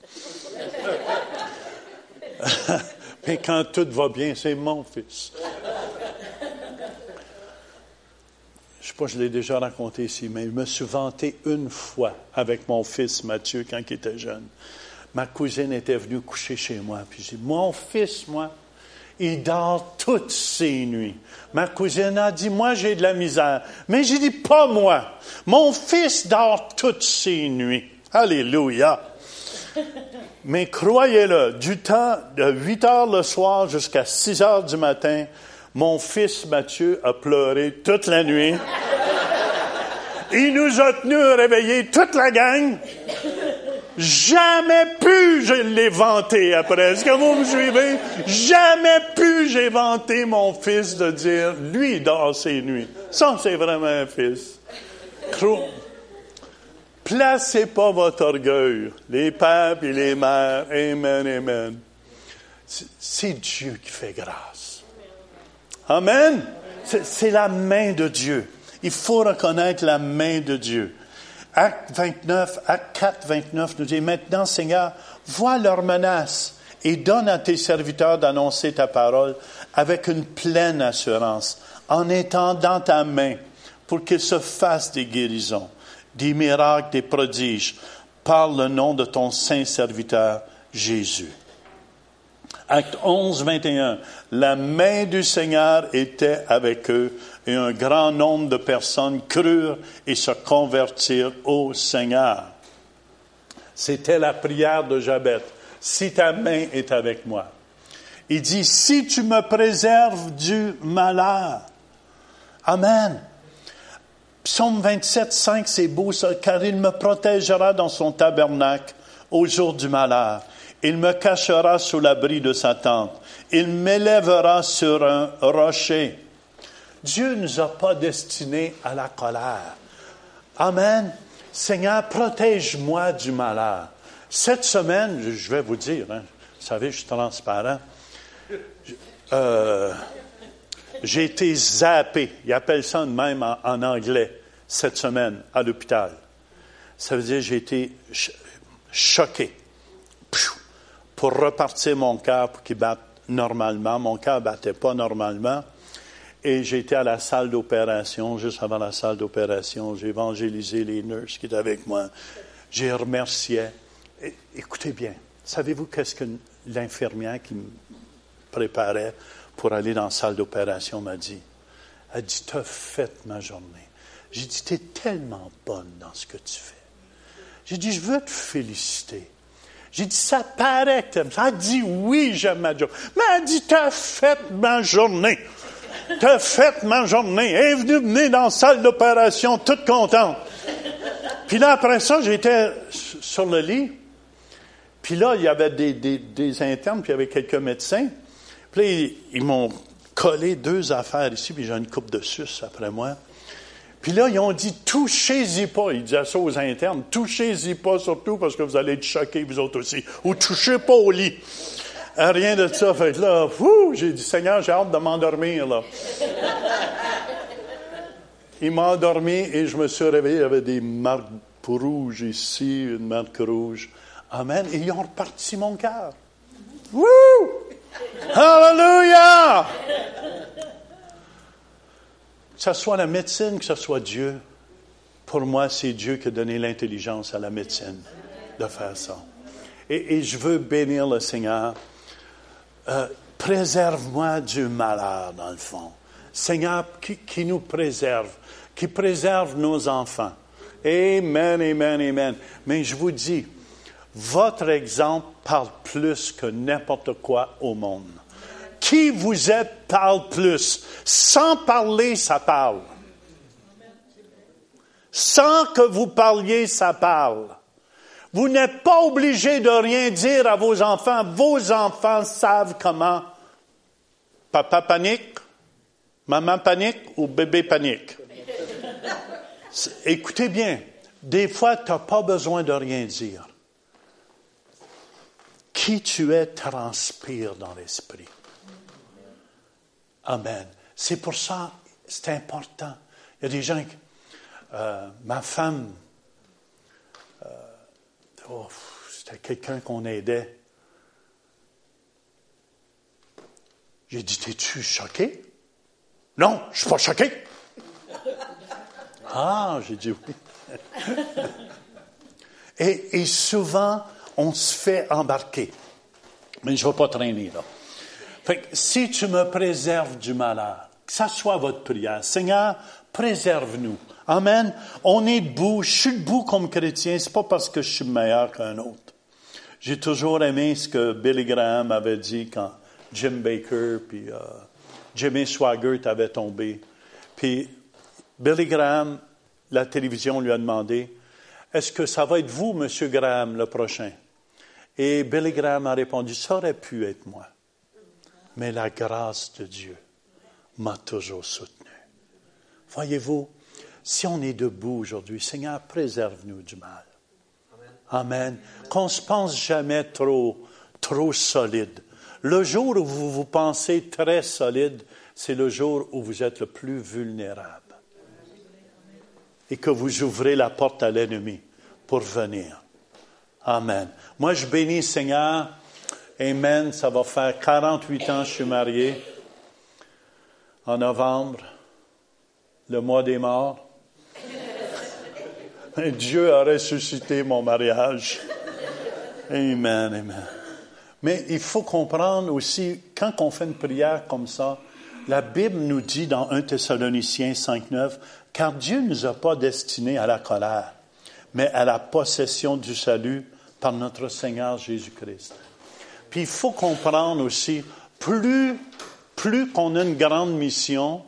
Mais quand tout va bien, c'est mon fils. Je ne sais pas, je l'ai déjà raconté ici, mais je me suis vanté une fois avec mon fils Mathieu quand il était jeune. Ma cousine était venue coucher chez moi, puis j'ai dit, mon fils, moi, il dort toutes ses nuits. Ma cousine a dit, moi j'ai de la misère. Mais j'ai dit, pas moi. Mon fils dort toutes ses nuits. Alléluia. Mais croyez-le, du temps de 8 heures le soir jusqu'à 6 heures du matin, mon fils Mathieu a pleuré toute la nuit. Il nous a tenus réveillés toute la gang. Jamais pu je l'ai vanté après. Est-ce que vous me suivez? Jamais pu j'ai vanté mon fils de dire, lui, dans ses nuits. Ça, c'est vraiment un fils. Placez pas votre orgueil. Les pères et les mères. Amen, amen. C'est Dieu qui fait grâce. Amen. C'est la main de Dieu. Il faut reconnaître la main de Dieu. Acte 29, Acte 4, 29 nous dit, maintenant Seigneur, vois leurs menaces et donne à tes serviteurs d'annoncer ta parole avec une pleine assurance, en étant dans ta main, pour qu'ils se fassent des guérisons, des miracles, des prodiges, par le nom de ton saint serviteur Jésus. Acte 11, 21. La main du Seigneur était avec eux et un grand nombre de personnes crurent et se convertirent au Seigneur. C'était la prière de Jabet. Si ta main est avec moi. Il dit, si tu me préserves du malheur. Amen. Psaume 27, 5, c'est beau car il me protégera dans son tabernacle au jour du malheur. Il me cachera sous l'abri de sa tente. Il m'élèvera sur un rocher. Dieu ne nous a pas destinés à la colère. Amen. Seigneur, protège-moi du malheur. Cette semaine, je vais vous dire, hein, vous savez, je suis transparent. Euh, j'ai été zappé, ils appellent ça de même en, anglais, cette semaine à l'hôpital. Ça veut dire j'ai été choqué pour repartir mon cœur pour qu'il batte normalement. Mon cœur ne battait pas normalement. Et j'étais à la salle d'opération, juste avant la salle d'opération. J'ai évangélisé les nurses qui étaient avec moi. J'ai remercié. écoutez bien, savez-vous qu'est-ce que l'infirmière qui me préparait pour aller dans la salle d'opération m'a dit? Elle dit, tu as fait ma journée. J'ai dit, tu es tellement bonne dans ce que tu fais. J'ai dit, je veux te féliciter. J'ai dit, ça paraît que ça. Elle dit, oui, j'aime ma job. Mais elle dit, tu as fait ma journée. T'as fait ma journée. Elle est venue dans la salle d'opération toute contente. Puis là, après ça, j'étais sur le lit. Puis là, il y avait des, des, internes, puis il y avait quelques médecins. Puis là, ils, m'ont collé deux affaires ici, puis j'ai une coupe de sus après moi. Puis là, ils ont dit, touchez-y pas. Ils disaient ça aux internes, touchez-y pas surtout parce que vous allez être choqués, vous autres aussi. Ou touchez pas au lit. Ah, rien de ça. Fait là, j'ai dit, Seigneur, j'ai hâte de m'endormir, là. Il m'a endormi et je me suis réveillé. Il y avait des marques rouges ici, une marque rouge. Amen. Et ils ont reparti mon cœur. Wouh! Hallelujah! Que ce soit la médecine, que ce soit Dieu, pour moi, c'est Dieu qui a donné l'intelligence à la médecine de faire ça. Et je veux bénir le Seigneur euh, préserve-moi du malheur, dans le fond. Seigneur, qui, nous préserve, qui préserve nos enfants. Amen, amen, amen. Mais je vous dis, votre exemple parle plus que n'importe quoi au monde. Qui vous êtes parle plus. Sans parler, ça parle. Sans que vous parliez, ça parle. Vous n'êtes pas obligé de rien dire à vos enfants. Vos enfants savent comment. Papa panique, maman panique ou bébé panique. Écoutez bien, des fois, tu n'as pas besoin de rien dire. Qui tu es transpire dans l'esprit. Amen. C'est pour ça, c'est important. Il y a des gens qui, euh, ma femme, Oh, c'était quelqu'un qu'on aidait. J'ai dit, t'es-tu choqué? Non, je ne suis pas choqué. ah, j'ai dit oui. et, et, souvent, on se fait embarquer. Mais je ne vais pas traîner là. Fait que si tu me préserves du malheur, que ça soit votre prière. Seigneur, préserve-nous. Amen. On est debout. Je suis debout comme chrétien. C'est pas parce que je suis meilleur qu'un autre. J'ai toujours aimé ce que Billy Graham avait dit quand Jim Baker puis euh, Jimmy Swaggart avait tombé. Puis Billy Graham, la télévision lui a demandé, est-ce que ça va être vous, Monsieur Graham, le prochain? Et Billy Graham a répondu, ça aurait pu être moi. Mais la grâce de Dieu m'a toujours soutenu. Voyez-vous, si on est debout aujourd'hui, Seigneur, préserve-nous du mal. Amen. Qu'on se pense jamais trop, trop solide. Le jour où vous vous pensez très solide, c'est le jour où vous êtes le plus vulnérable. Et que vous ouvrez la porte à l'ennemi pour venir. Amen. Moi, je bénis Seigneur. Amen. Ça va faire 48 ans que je suis marié. En novembre, le mois des morts. Dieu a ressuscité mon mariage. Amen, amen. Mais il faut comprendre aussi, quand on fait une prière comme ça, la Bible nous dit dans 1 Thessaloniciens 5.9, car Dieu ne nous a pas destinés à la colère, mais à la possession du salut par notre Seigneur Jésus-Christ. Puis il faut comprendre aussi, plus, plus qu'on a une grande mission,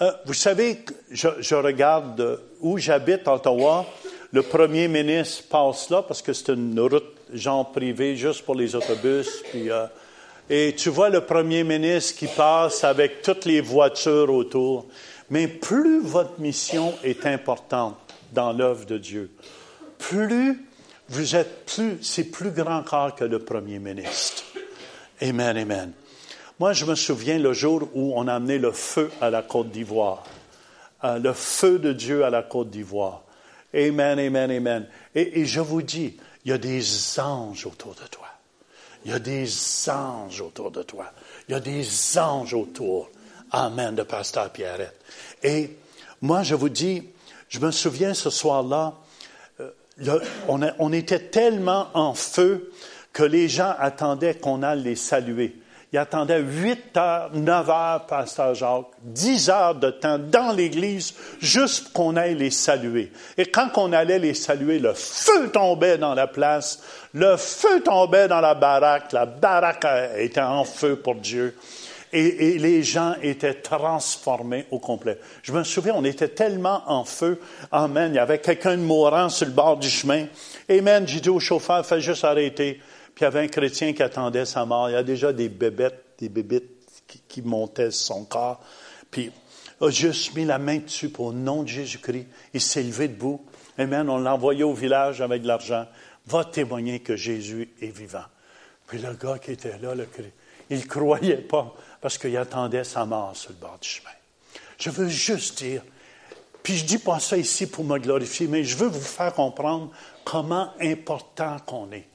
euh, vous savez, je, je regarde où j'habite, Ottawa, le premier ministre passe là parce que c'est une route genre privée juste pour les autobus. Puis, euh, et tu vois le premier ministre qui passe avec toutes les voitures autour. Mais plus votre mission est importante dans l'œuvre de Dieu, plus vous êtes plus, c'est plus grand corps que le premier ministre. Amen, amen. Moi, je me souviens le jour où on a amené le feu à la Côte d'Ivoire. Euh, le feu de Dieu à la Côte d'Ivoire. Amen, amen, amen. Et, je vous dis, il y a des anges autour de toi. Il y a des anges autour de toi. Il y a des anges autour. Amen, de Pasteur Pierrette. Et moi, je vous dis, je me souviens ce soir-là, euh, on, on, était tellement en feu que les gens attendaient qu'on aille les saluer. Ils attendaient 8 heures, 9 heures, Pasteur Jacques, 10 heures de temps dans l'Église, juste qu'on aille les saluer. Et quand on allait les saluer, le feu tombait dans la place, le feu tombait dans la baraque, la baraque était en feu pour Dieu. Et, et, les gens étaient transformés au complet. Je me souviens, on était tellement en feu. Amen. Il y avait quelqu'un de mourant sur le bord du chemin. Amen. J'ai dit au chauffeur, fais juste arrêter. Puis il y avait un chrétien qui attendait sa mort. Il y a déjà des bébêtes, des bébites qui, montaient sur son corps. Puis il a juste mis la main dessus pour le nom de Jésus-Christ. Il s'est levé debout. Amen. On l'a envoyé au village avec de l'argent. Va témoigner que Jésus est vivant. Puis le gars qui était là, le, il ne croyait pas parce qu'il attendait sa mort sur le bord du chemin. Je veux juste dire, puis je dis pas ça ici pour me glorifier, mais je veux vous faire comprendre comment important qu'on est.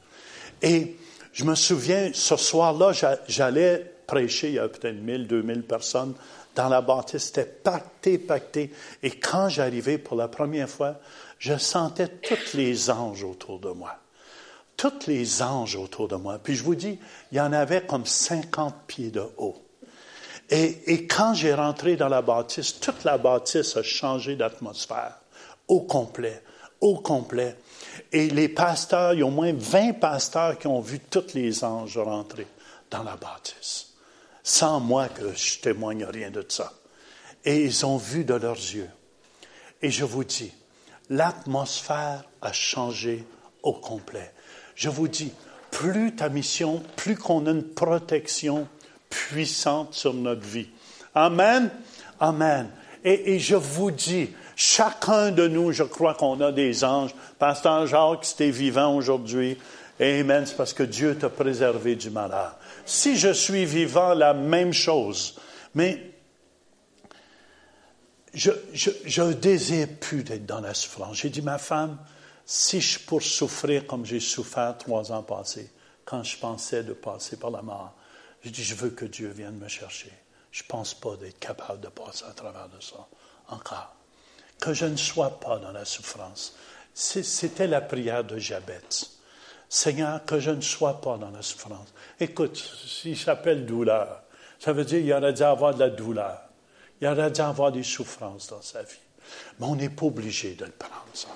Et je me souviens, ce soir-là, j'allais prêcher, il y avait peut-être 1000, 2000 personnes dans la bâtisse, c'était pacté, pacté. Et quand j'arrivais pour la première fois, je sentais tous les anges autour de moi tous les anges autour de moi. Puis je vous dis, il y en avait comme 50 pieds de haut. Et, quand j'ai rentré dans la bâtisse, toute la bâtisse a changé d'atmosphère, au complet, au complet. Et les pasteurs, il y a au moins 20 pasteurs qui ont vu tous les anges rentrer dans la bâtisse, sans moi que je témoigne rien de ça. Et ils ont vu de leurs yeux. Et je vous dis, l'atmosphère a changé au complet. Je vous dis, plus ta mission, plus qu'on a une protection puissante sur notre vie. Amen. Amen. Et, je vous dis, chacun de nous, je crois qu'on a des anges. Pasteur Jacques, si tu es vivant aujourd'hui, Amen, c'est parce que Dieu t'a préservé du malheur. Si je suis vivant, la même chose. Mais je, je, désire plus d'être dans la souffrance. J'ai dit, ma femme, si je pour souffrir comme j'ai souffert trois ans passés, quand je pensais de passer par la mort, je dis, je veux que Dieu vienne me chercher. Je ne pense pas d'être capable de passer à travers de ça encore. Que je ne sois pas dans la souffrance. C'était la prière de Jabez. Seigneur, que je ne sois pas dans la souffrance. Écoute, s'il s'appelle douleur, ça veut dire qu'il aurait dû avoir de la douleur. Il aurait dû avoir des souffrances dans sa vie. Mais on n'est pas obligé de le prendre, ça.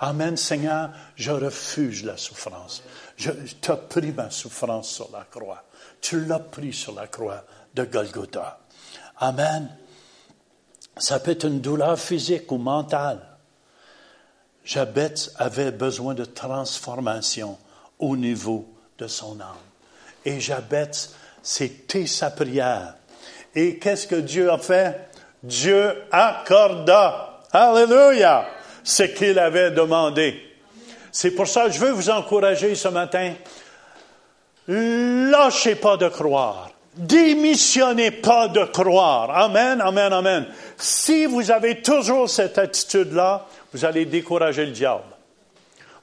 Amen, Seigneur, je refuse la souffrance. Je, tu as pris ma souffrance sur la croix. Tu l'as pris sur la croix de Golgotha. Amen. Ça peut être une douleur physique ou mentale. Jabez avait besoin de transformation au niveau de son âme. Et Jabez, c'était sa prière. Et qu'est-ce que Dieu a fait? Dieu accorda. Alléluia! Ce qu'il avait demandé. C'est pour ça que je veux vous encourager ce matin. Lâchez pas de croire. Démissionnez pas de croire. Amen, amen, amen. Si vous avez toujours cette attitude-là, vous allez décourager le diable.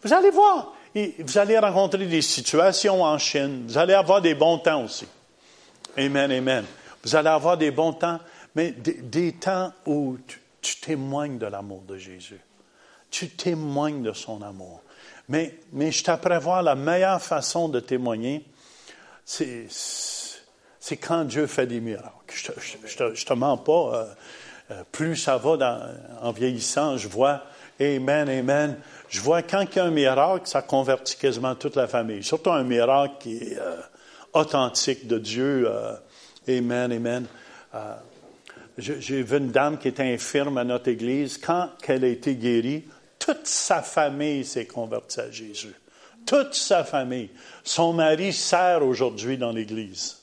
Vous allez voir, vous allez rencontrer des situations en Chine. Vous allez avoir des bons temps aussi. Amen, amen. Vous allez avoir des bons temps, mais des, temps où tu, témoignes de l'amour de Jésus. Tu témoignes de son amour. Mais, je t'apprends la meilleure façon de témoigner, c'est, c'est quand Dieu fait des miracles. Je ne te, mens pas. Euh, euh, plus ça va en vieillissant, je vois, Amen, Amen. Je vois quand il y a un miracle, ça convertit quasiment toute la famille. Surtout un miracle qui est euh, authentique de Dieu. amen, Amen. J'ai vu une dame qui était infirme à notre église. Quand elle a été guérie, toute sa famille s'est convertie à Jésus. Toute sa famille. Son mari sert aujourd'hui dans l'église.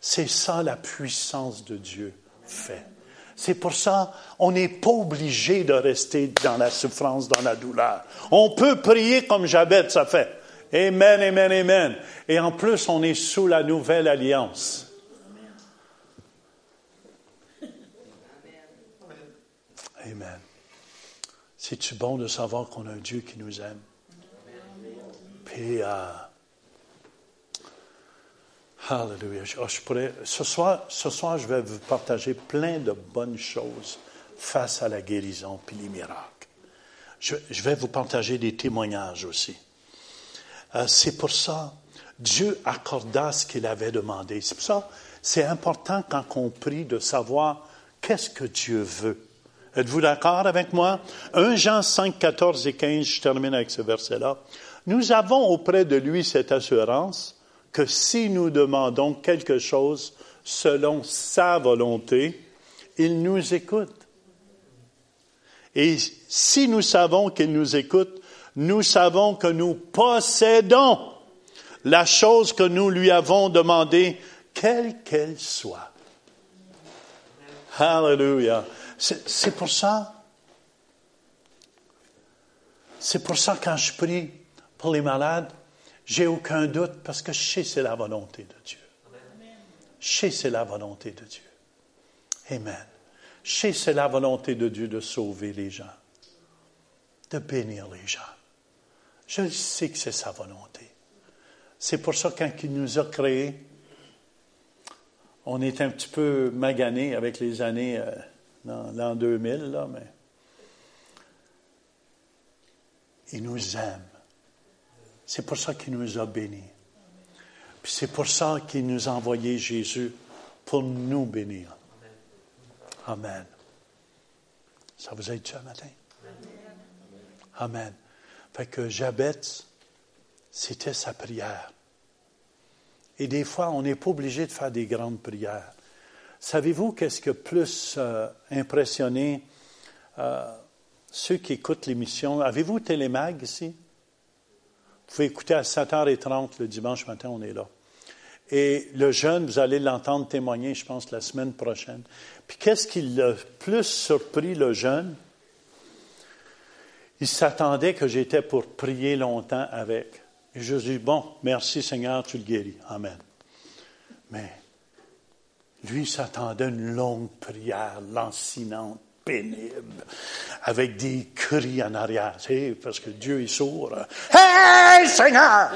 C'est ça la puissance de Dieu fait. C'est pour ça, on n'est pas obligé de rester dans la souffrance, dans la douleur. On peut prier comme Jabez ça fait. Amen, amen, amen. Et en plus, on est sous la nouvelle alliance. Amen. C'est-tu bon de savoir qu'on a un Dieu qui nous aime? Puis, Hallelujah. Ah, ce, soir, ce soir, je vais vous partager plein de bonnes choses face à la guérison puis les miracles. Je, vais vous partager des témoignages aussi. Euh, c'est pour ça, Dieu accorda ce qu'il avait demandé. C'est pour ça, c'est important quand on prie de savoir qu'est-ce que Dieu veut. Êtes-vous d'accord avec moi? 1 Jean 5, 14 et 15, je termine avec ce verset-là. Nous avons auprès de lui cette assurance que si nous demandons quelque chose selon sa volonté, il nous écoute. Et si nous savons qu'il nous écoute, nous savons que nous possédons la chose que nous lui avons demandée, quelle qu'elle soit. Hallelujah. C'est pour ça. C'est pour ça quand je prie pour les malades, j'ai aucun doute parce que je sais c'est la volonté de Dieu. Je sais c'est la volonté de Dieu. Amen. Je sais c'est la volonté de Dieu de sauver les gens, de bénir les gens. Je sais que c'est sa volonté. C'est pour ça quand il nous a créés, on est un petit peu magané avec les années euh, dans l'an 2000, là, mais il nous aime. C'est pour ça qu'il nous a bénis. Puis c'est pour ça qu'il nous a envoyé Jésus pour nous bénir. Amen. Ça vous aide ce matin? Amen. Fait que Jabez, c'était sa prière. Et des fois, on n'est pas obligé de faire des grandes prières. Savez-vous qu'est-ce que plus euh, impressionné euh, ceux qui écoutent l'émission? Avez-vous Télémag ici? Vous pouvez écouter à 7h30 le dimanche matin, on est là. Et le jeune, vous allez l'entendre témoigner, je pense, la semaine prochaine. Puis qu'est-ce qui l'a plus surpris, le jeune? Il s'attendait que j'étais pour prier longtemps avec. Et je dis, bon, merci Seigneur, tu le guéris. Amen. Mais lui s'attendait à une longue prière lancinante pénible, avec des cris en arrière, parce que Dieu est sourd. Hey, Seigneur!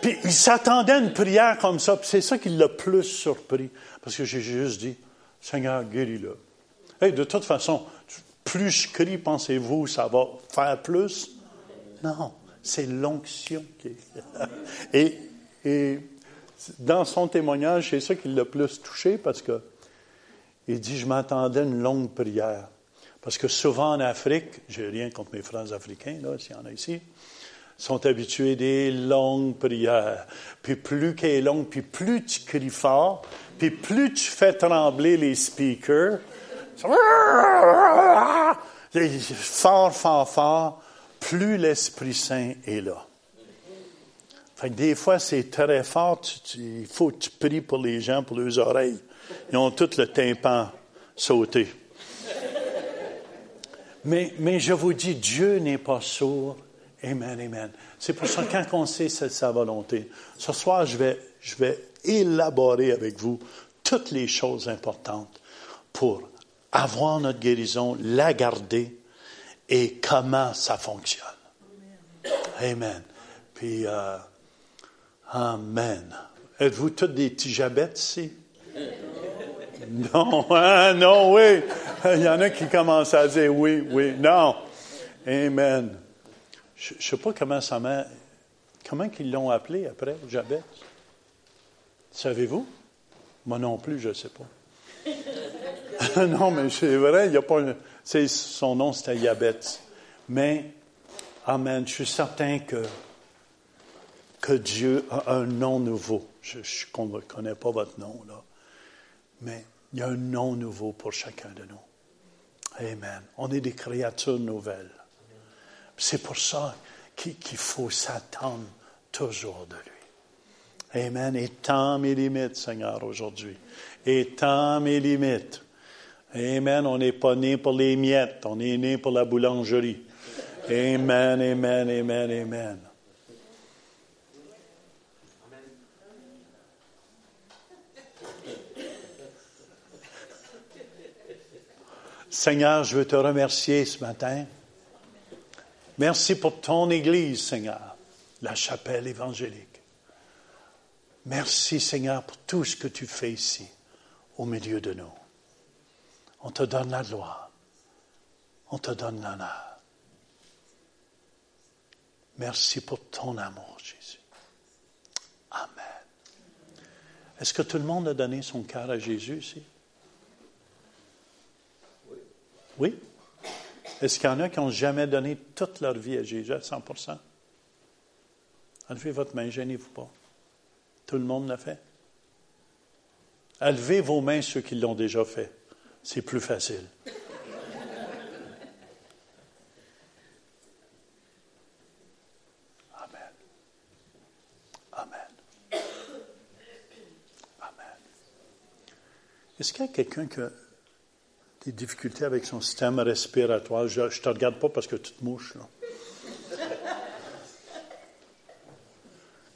Puis il s'attendait à une prière comme ça, puis c'est ça qui l'a plus surpris, parce que j'ai juste dit, Seigneur, guéris-le. Hey, de toute façon, plus je crie, pensez-vous, ça va faire plus? Non, C'est l'onction qui est. et, et dans son témoignage, c'est ça qui l'a plus touché parce que il dit Je m'attendais à une longue prière. Parce que souvent en Afrique, j'ai rien contre mes frères africains, là, s'il y en a ici, sont habitués des longues prières. Puis plus qu'elle est longue, puis plus tu cries fort, puis plus tu fais trembler les speakers, fort, fort, fort, plus l'Esprit Saint est là. Fait que des fois, c'est très fort. il faut que tu pries pour les gens, pour leurs oreilles. Ils ont tout le tympan sauté. Mais, mais je vous dis, Dieu n'est pas sourd. Amen, amen. C'est pour ça quand on sait c'est sa volonté, ce soir, je vais, je vais élaborer avec vous toutes les choses importantes pour avoir notre guérison, la garder et comment ça fonctionne. Amen. Puis, euh, Amen. Êtes-vous tous des petits jabettes ici? Non, hein, non, oui. Il y en a qui commencent à dire oui, oui, non. Amen. Je ne sais pas comment ça m'a. Comment ils l'ont appelé après, Jabet? Savez-vous? Moi non plus, je ne sais pas. non, mais c'est vrai, il n'y a pas. Son nom, c'était Yabet. Mais, Amen, je suis certain que que Dieu a un nom nouveau. Je ne connais pas votre nom, là. Mais il y a un nom nouveau pour chacun de nous. Amen. On est des créatures nouvelles. C'est pour ça qu'il faut s'attendre toujours de lui. Amen. Tant mes limites, Seigneur, aujourd'hui. Tant mes limites. Amen. On n'est pas né pour les miettes. On est né pour la boulangerie. Amen, amen, amen, amen. Seigneur, je veux te remercier ce matin. Merci pour ton Église, Seigneur, la chapelle évangélique. Merci, Seigneur, pour tout ce que tu fais ici, au milieu de nous. On te donne la gloire. On te donne l'honneur. Merci pour ton amour, Jésus. Amen. Est-ce que tout le monde a donné son cœur à Jésus ici? Oui? Est-ce qu'il y en a qui n'ont jamais donné toute leur vie à Jésus à 100% Enlevez votre main, gênez-vous pas. Tout le monde l'a fait. Levez vos mains ceux qui l'ont déjà fait. C'est plus facile. Amen. Amen. Amen. Est-ce qu'il y a quelqu'un qui des difficultés avec son système respiratoire. Je ne te regarde pas parce que tu te mouches. Là.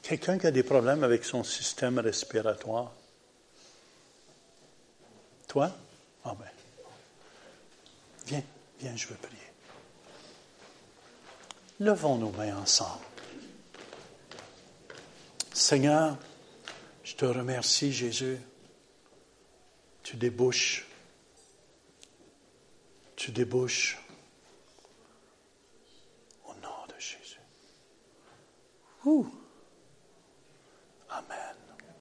Quelqu'un qui a des problèmes avec son système respiratoire? Toi? Ah ben. Viens, viens, je veux prier. Levons nos mains ensemble. Seigneur, je te remercie, Jésus. Tu débouches tu débouches au nom de Jésus.